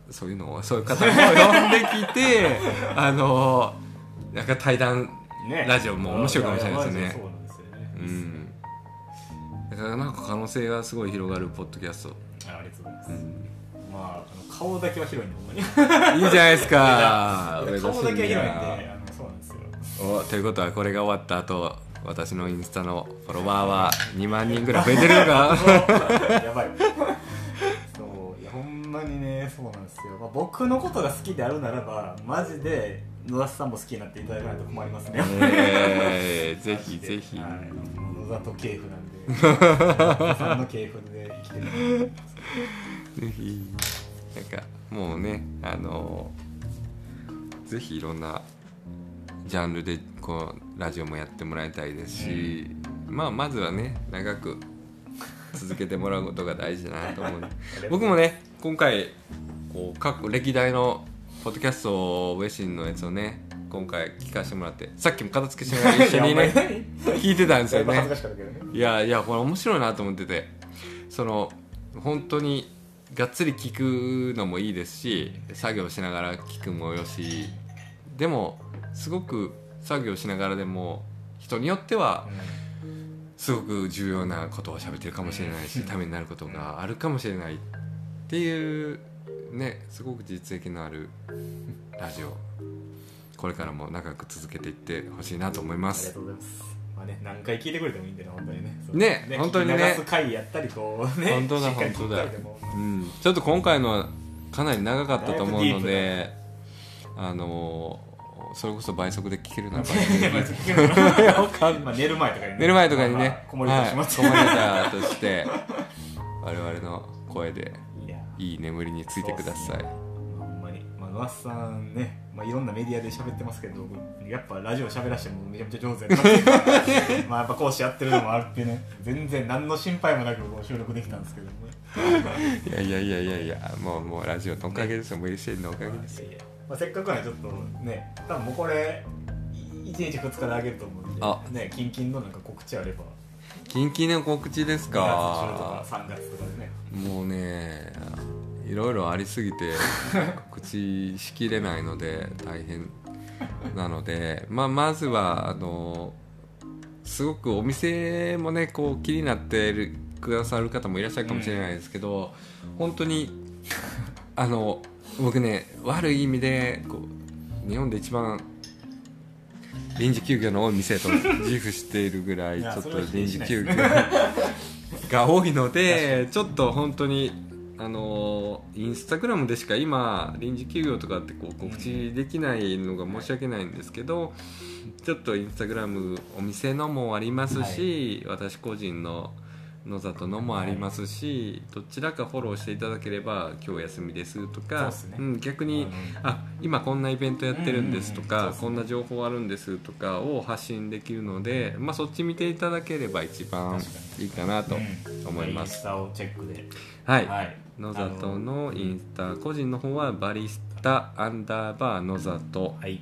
Speaker 2: そういうのをそういう方も呼んできて あのなんか対談
Speaker 1: ね。
Speaker 2: ラジオも面白いかもしれないですね。
Speaker 1: うなんですよね。
Speaker 2: うん。だからなんか可能性がすごい広がるポッドキャスト、
Speaker 1: あありがとうございます、
Speaker 2: うん。
Speaker 1: まあ顔だけは広いんでほんまに。
Speaker 2: いいじゃないですか。
Speaker 1: 顔だけは広いんで
Speaker 2: おということはこれが終わった後私のインスタのフォロワーは2万人ぐらい増えてるのか？
Speaker 1: やばい。そうい。やほんまにねそうなんですよ、まあ、僕のことが好きであるならばマジで野田さんも好きになっていただかないと困りますね。
Speaker 2: えー、ぜひぜひ。
Speaker 1: はい、野田と系譜なんで。野田さんの系譜で生きてる
Speaker 2: ぜひ。なんかもうねあのぜひいろんなジャンルでこうラジオもやってもらいたいですし、まあまずはね長く続けてもらうことが大事だなと思う。僕もね今回こう各歴代のポッドキャストウェシンのやつをね今回聞かせてもらってさっきも片付けしながら一緒にね 聞いてたんですよね。
Speaker 1: ね。
Speaker 2: いやいやこれ面白いなと思っててその本当にがっつり聞くのもいいですし作業しながら聞くもよしでもすごく作業しながらでも人によってはすごく重要なことを喋ってるかもしれないしためになることがあるかもしれないっていうねすごく実益のあるラジオ。これからも長く続けていってほしいなと思います。
Speaker 1: ありがとうございます。まあね何回聞いてくれてもいいんでね本当にね。そう
Speaker 2: ね。本当にね。
Speaker 1: 流す回やったりこうね
Speaker 2: 本当だ 本当だ。うん、ちょっと今回のはかなり長かったと思うのであのーそれこそ倍速で聞けるなら 倍速で
Speaker 1: まあ寝る前とかにね。
Speaker 2: 寝る前とかにね、
Speaker 1: まあまあ子守歌します
Speaker 2: はい、として 我々の声で
Speaker 1: いや。
Speaker 2: いい眠りについてください。
Speaker 1: ほんまに。まあさんね。まあ、いろんなメディアで喋ってますけど僕やっぱラジオ喋らしてもめちゃめちゃ上手やなまあやっぱ講師やってるのもあってね。全然何の心配もなく収録できたんですけども
Speaker 2: いやいやいやいやいやもうもうラジオのおかげですよ。無理してのおかげですよ
Speaker 1: まあ、せっかくなんでちょっとね多分もうこれ1日2日であげると思うんで
Speaker 2: あ。
Speaker 1: ねキンキンのなんか告知あれば。
Speaker 2: キンキンの告知です
Speaker 1: 2月中と
Speaker 2: か
Speaker 1: か3月とかでね。
Speaker 2: もうねいろいろありすぎて告知しきれないので大変なので、まあ、まずはあのすごくお店もねこう気になってるくださる方もいらっしゃるかもしれないですけど、本当にあの僕ね悪い意味でこう日本で一番臨時休業の多い店と自負しているぐらいちょっと臨時休業が多いのでちょっと本当にあのインスタグラムでしか今臨時休業とかってこう告知できないのが申し訳ないんですけど、ちょっとインスタグラムお店のもありますし、私個人の野里のもありますし、どちらかフォローしていただければ今日休みですとか
Speaker 1: っすね。
Speaker 2: ん、逆に、
Speaker 1: うん
Speaker 2: あ今こんなイベントやってるんですとか、
Speaker 1: うんうんうん。
Speaker 2: こんな情報あるんですとかを発信できるので、まあ、そっち見ていただければ一番いいかなと
Speaker 1: うん
Speaker 2: 思います。
Speaker 1: インス。タをチェックで。
Speaker 2: はい、
Speaker 1: はい。
Speaker 2: 野里のインスタ個人の方はバリスタアンダーバー野里。
Speaker 1: はい。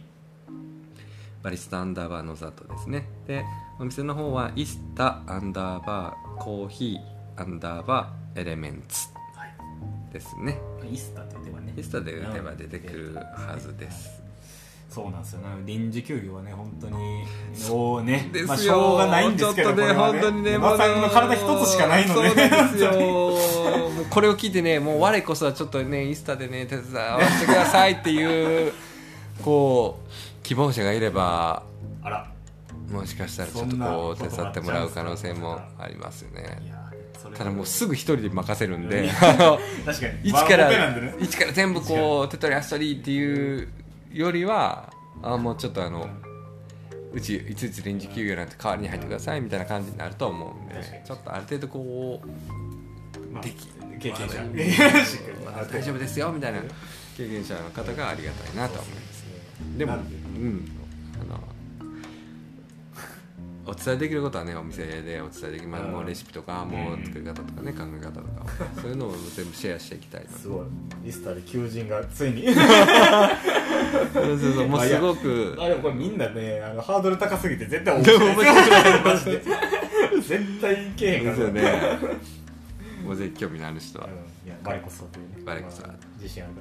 Speaker 2: バリスタアンダーバー野里ですね。でお店の方はイスタアンダーバーコーヒーアンダーバーエレメンツ
Speaker 1: はい。
Speaker 2: ですね。
Speaker 1: イスタって言えばね。
Speaker 2: イスタで打てば出てくるはずです。
Speaker 1: そうなんですよ。ね臨時休業はね本当にもうねまあ、しょうがないんですけど
Speaker 2: ちょっとね
Speaker 1: これは
Speaker 2: 本当にね
Speaker 1: さんの体一つしかないので
Speaker 2: そうですよ。もうこれを聞いてねもう我こそはちょっとねインスタでね手伝わせてくださいっていうこう希望者がいれば
Speaker 1: あら
Speaker 2: もしかしたらちょっとこう手伝ってもらう可能性もありますよ
Speaker 1: い
Speaker 2: ねただもうすぐ一人で任せるんで
Speaker 1: かに。
Speaker 2: 一から一から全部こう手取り足取りっていうよりはあもうちょっとあのうちいついつ臨時休業なんて代わりに入ってくださいみたいな感じになると思うんでちょっとある程度こう
Speaker 1: まあ
Speaker 2: でき
Speaker 1: 経験者。
Speaker 2: 大丈夫ですよみたいな経験者の方がありがたいなとは思います。でもうんお伝えできることはねお店でお伝えできます、
Speaker 1: うん。
Speaker 2: もうレシピとかもう作り方とかね考え方とか そういうのを全部シェアしていきたいな。
Speaker 1: すごい。イスタで求人がついに。
Speaker 2: そうそうそうもうすごく。
Speaker 1: あでもこれみんなねあのハードル高すぎて絶対
Speaker 2: 面白くない。
Speaker 1: マジで。絶対いけへんから。
Speaker 2: ですよね。もうぜひ興味のある人は。
Speaker 1: うん。いや我こそというね。
Speaker 2: 我こそ
Speaker 1: 自信ある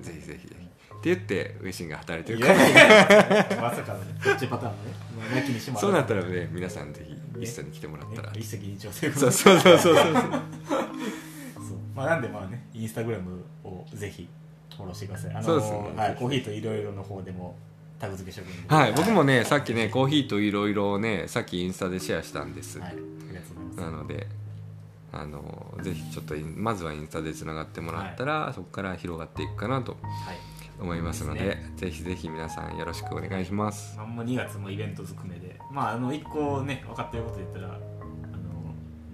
Speaker 2: ぜひぜひぜひ言ってウェシンが働いてるから。
Speaker 1: まさかのねこっちパターンのね。まあ抜きにしもあ
Speaker 2: そうなった
Speaker 1: ら
Speaker 2: らね皆さんぜひ一緒に来てもらったら。
Speaker 1: 一石二鳥ということ
Speaker 2: そう
Speaker 1: で
Speaker 2: そうそうそうそう。
Speaker 1: そう。まあなんでまあねインスタグラムをぜひフォローしてください。あの
Speaker 2: そうですね。
Speaker 1: はい、コーヒーといろいろの方でもタグ付け職人。
Speaker 2: はい僕もねさっきねコーヒーといろいろねさっきインスタでシェアしたんです、
Speaker 1: はいありがとうございます。
Speaker 2: なのであのぜひちょっとインまずはインスタでつながってもらったら、そこから広がっていくかなと。
Speaker 1: はい
Speaker 2: 思いますので
Speaker 1: ね。
Speaker 2: ぜひぜひ皆さんよろしくお願いします。
Speaker 1: まあ、もう2月もイベントずくめでまああの1個ね分かってること言ったらあの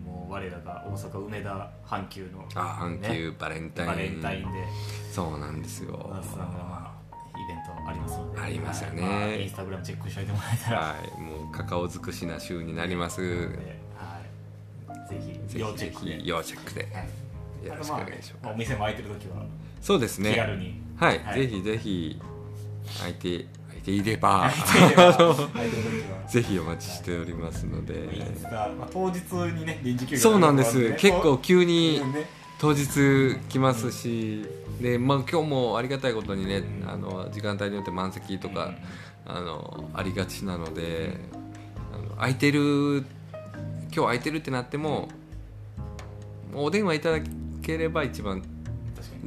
Speaker 1: もう我らが大阪梅田阪急の
Speaker 2: あ阪急
Speaker 1: ね
Speaker 2: バレンタイン。
Speaker 1: バレンタインで。
Speaker 2: そうなんですよ。
Speaker 1: まあイベントありますので。
Speaker 2: ありますよね。
Speaker 1: はいまあインスタグラムチェックしておいてもらえたら。
Speaker 2: はいもうカカオ尽くしな週になります。
Speaker 1: ではい、ぜひ
Speaker 2: ぜ
Speaker 1: 要チェックで。
Speaker 2: ひぜひ要チェックで。
Speaker 1: はい。
Speaker 2: よろしくお願いします。
Speaker 1: まあお店も開いてる時は
Speaker 2: そうです
Speaker 1: 気軽
Speaker 2: ね
Speaker 1: に
Speaker 2: はい、
Speaker 1: はい。
Speaker 2: ぜひぜひ空いて空いていれば。ぜひお待ちしておりますので、
Speaker 1: 当日にね臨時休業
Speaker 2: そうなんです、
Speaker 1: ね
Speaker 2: 結構急
Speaker 1: こ
Speaker 2: に当日来ますし、でまあ、今日もありがたいことにね、
Speaker 1: うん
Speaker 2: あの時間帯によって満席とか、あのありがちなので、あの空いてる今日空いてるってなってもお電話いただければ一番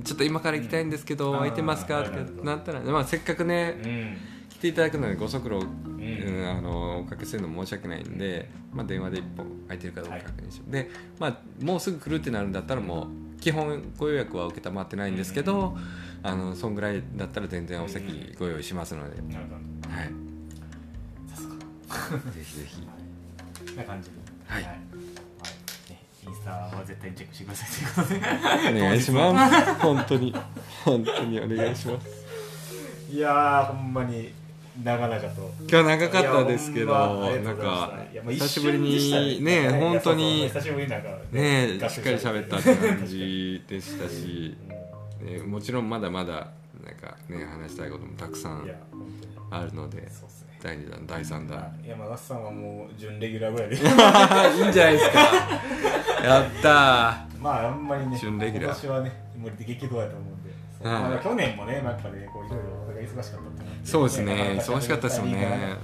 Speaker 2: ちょっと今から行きたいんですけど、
Speaker 1: うん。
Speaker 2: 空いてますか?」って
Speaker 1: な
Speaker 2: ったら、まあ、せっかくね
Speaker 1: うん。
Speaker 2: 来ていただくのにご足労、
Speaker 1: ん。
Speaker 2: うんあのおかけするの申し訳ないんで、まあ、電話で一本空いてるかどうか確認しよう、で、まあ、もうすぐ来るってなるんだったらもう基本ご予約は承ってないんですけど、あのそんぐらいだったら全然お席ご用意しますので、はい、
Speaker 1: さすが。
Speaker 2: ぜひぜひ。
Speaker 1: な感じで。
Speaker 2: はい
Speaker 1: インスタは絶対にチェックしてください。ということで
Speaker 2: お願いします。本当に。本当にお願いします。
Speaker 1: いいやーほんまに長々と。
Speaker 2: 今日長かったですけど
Speaker 1: ま
Speaker 2: なんか久しぶりに
Speaker 1: したなんか
Speaker 2: ね本当にね
Speaker 1: が
Speaker 2: しっかり喋ったって感じでしたし、ね、もちろんまだまだなんかね話したいこともたくさんあるので第2弾第3弾。
Speaker 1: いや山田さんはもう準レギュラーぐらいで。
Speaker 2: いいんじゃないですか。やった
Speaker 1: まああんまりね
Speaker 2: 準レギュラー。
Speaker 1: 今年はねもう激動やと思うんで。そう
Speaker 2: はい
Speaker 1: まあ去年もねやっぱねこういろいろお互い忙しかった
Speaker 2: そうですね。
Speaker 1: なかなか
Speaker 2: 忙しかったですよねね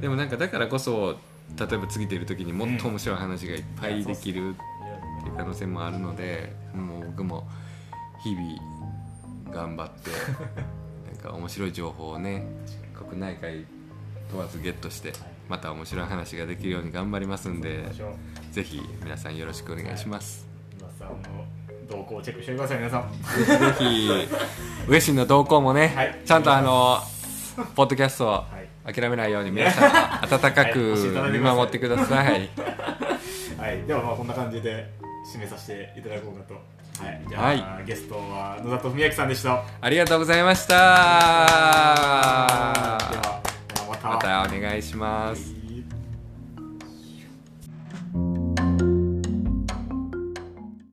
Speaker 1: で
Speaker 2: もなんかだからこそ例えば次出る時にもっと面白い話がいっぱいできるっていう可能性もあるのでもう僕も日々頑張って なんか面白い情報をね国内外問わずゲットしてまた面白い話ができるように頑張りますんでぜひ皆さんよろしくお願いします。
Speaker 1: 今さんの動向をチェックしてください皆さん。
Speaker 2: ぜひウェシンの動向もね、
Speaker 1: はい。
Speaker 2: ちゃんとあのポッドキャストを
Speaker 1: はい。
Speaker 2: 諦めないように皆さん温か
Speaker 1: はい。
Speaker 2: く見守ってください。
Speaker 1: はい、ではまあこんな感じで締めさせていただこうかと。はい、じゃあ、
Speaker 2: はい
Speaker 1: ゲストは野里文明さんでした。
Speaker 2: ありがとうございました
Speaker 1: では、
Speaker 2: また。お願いします
Speaker 1: はい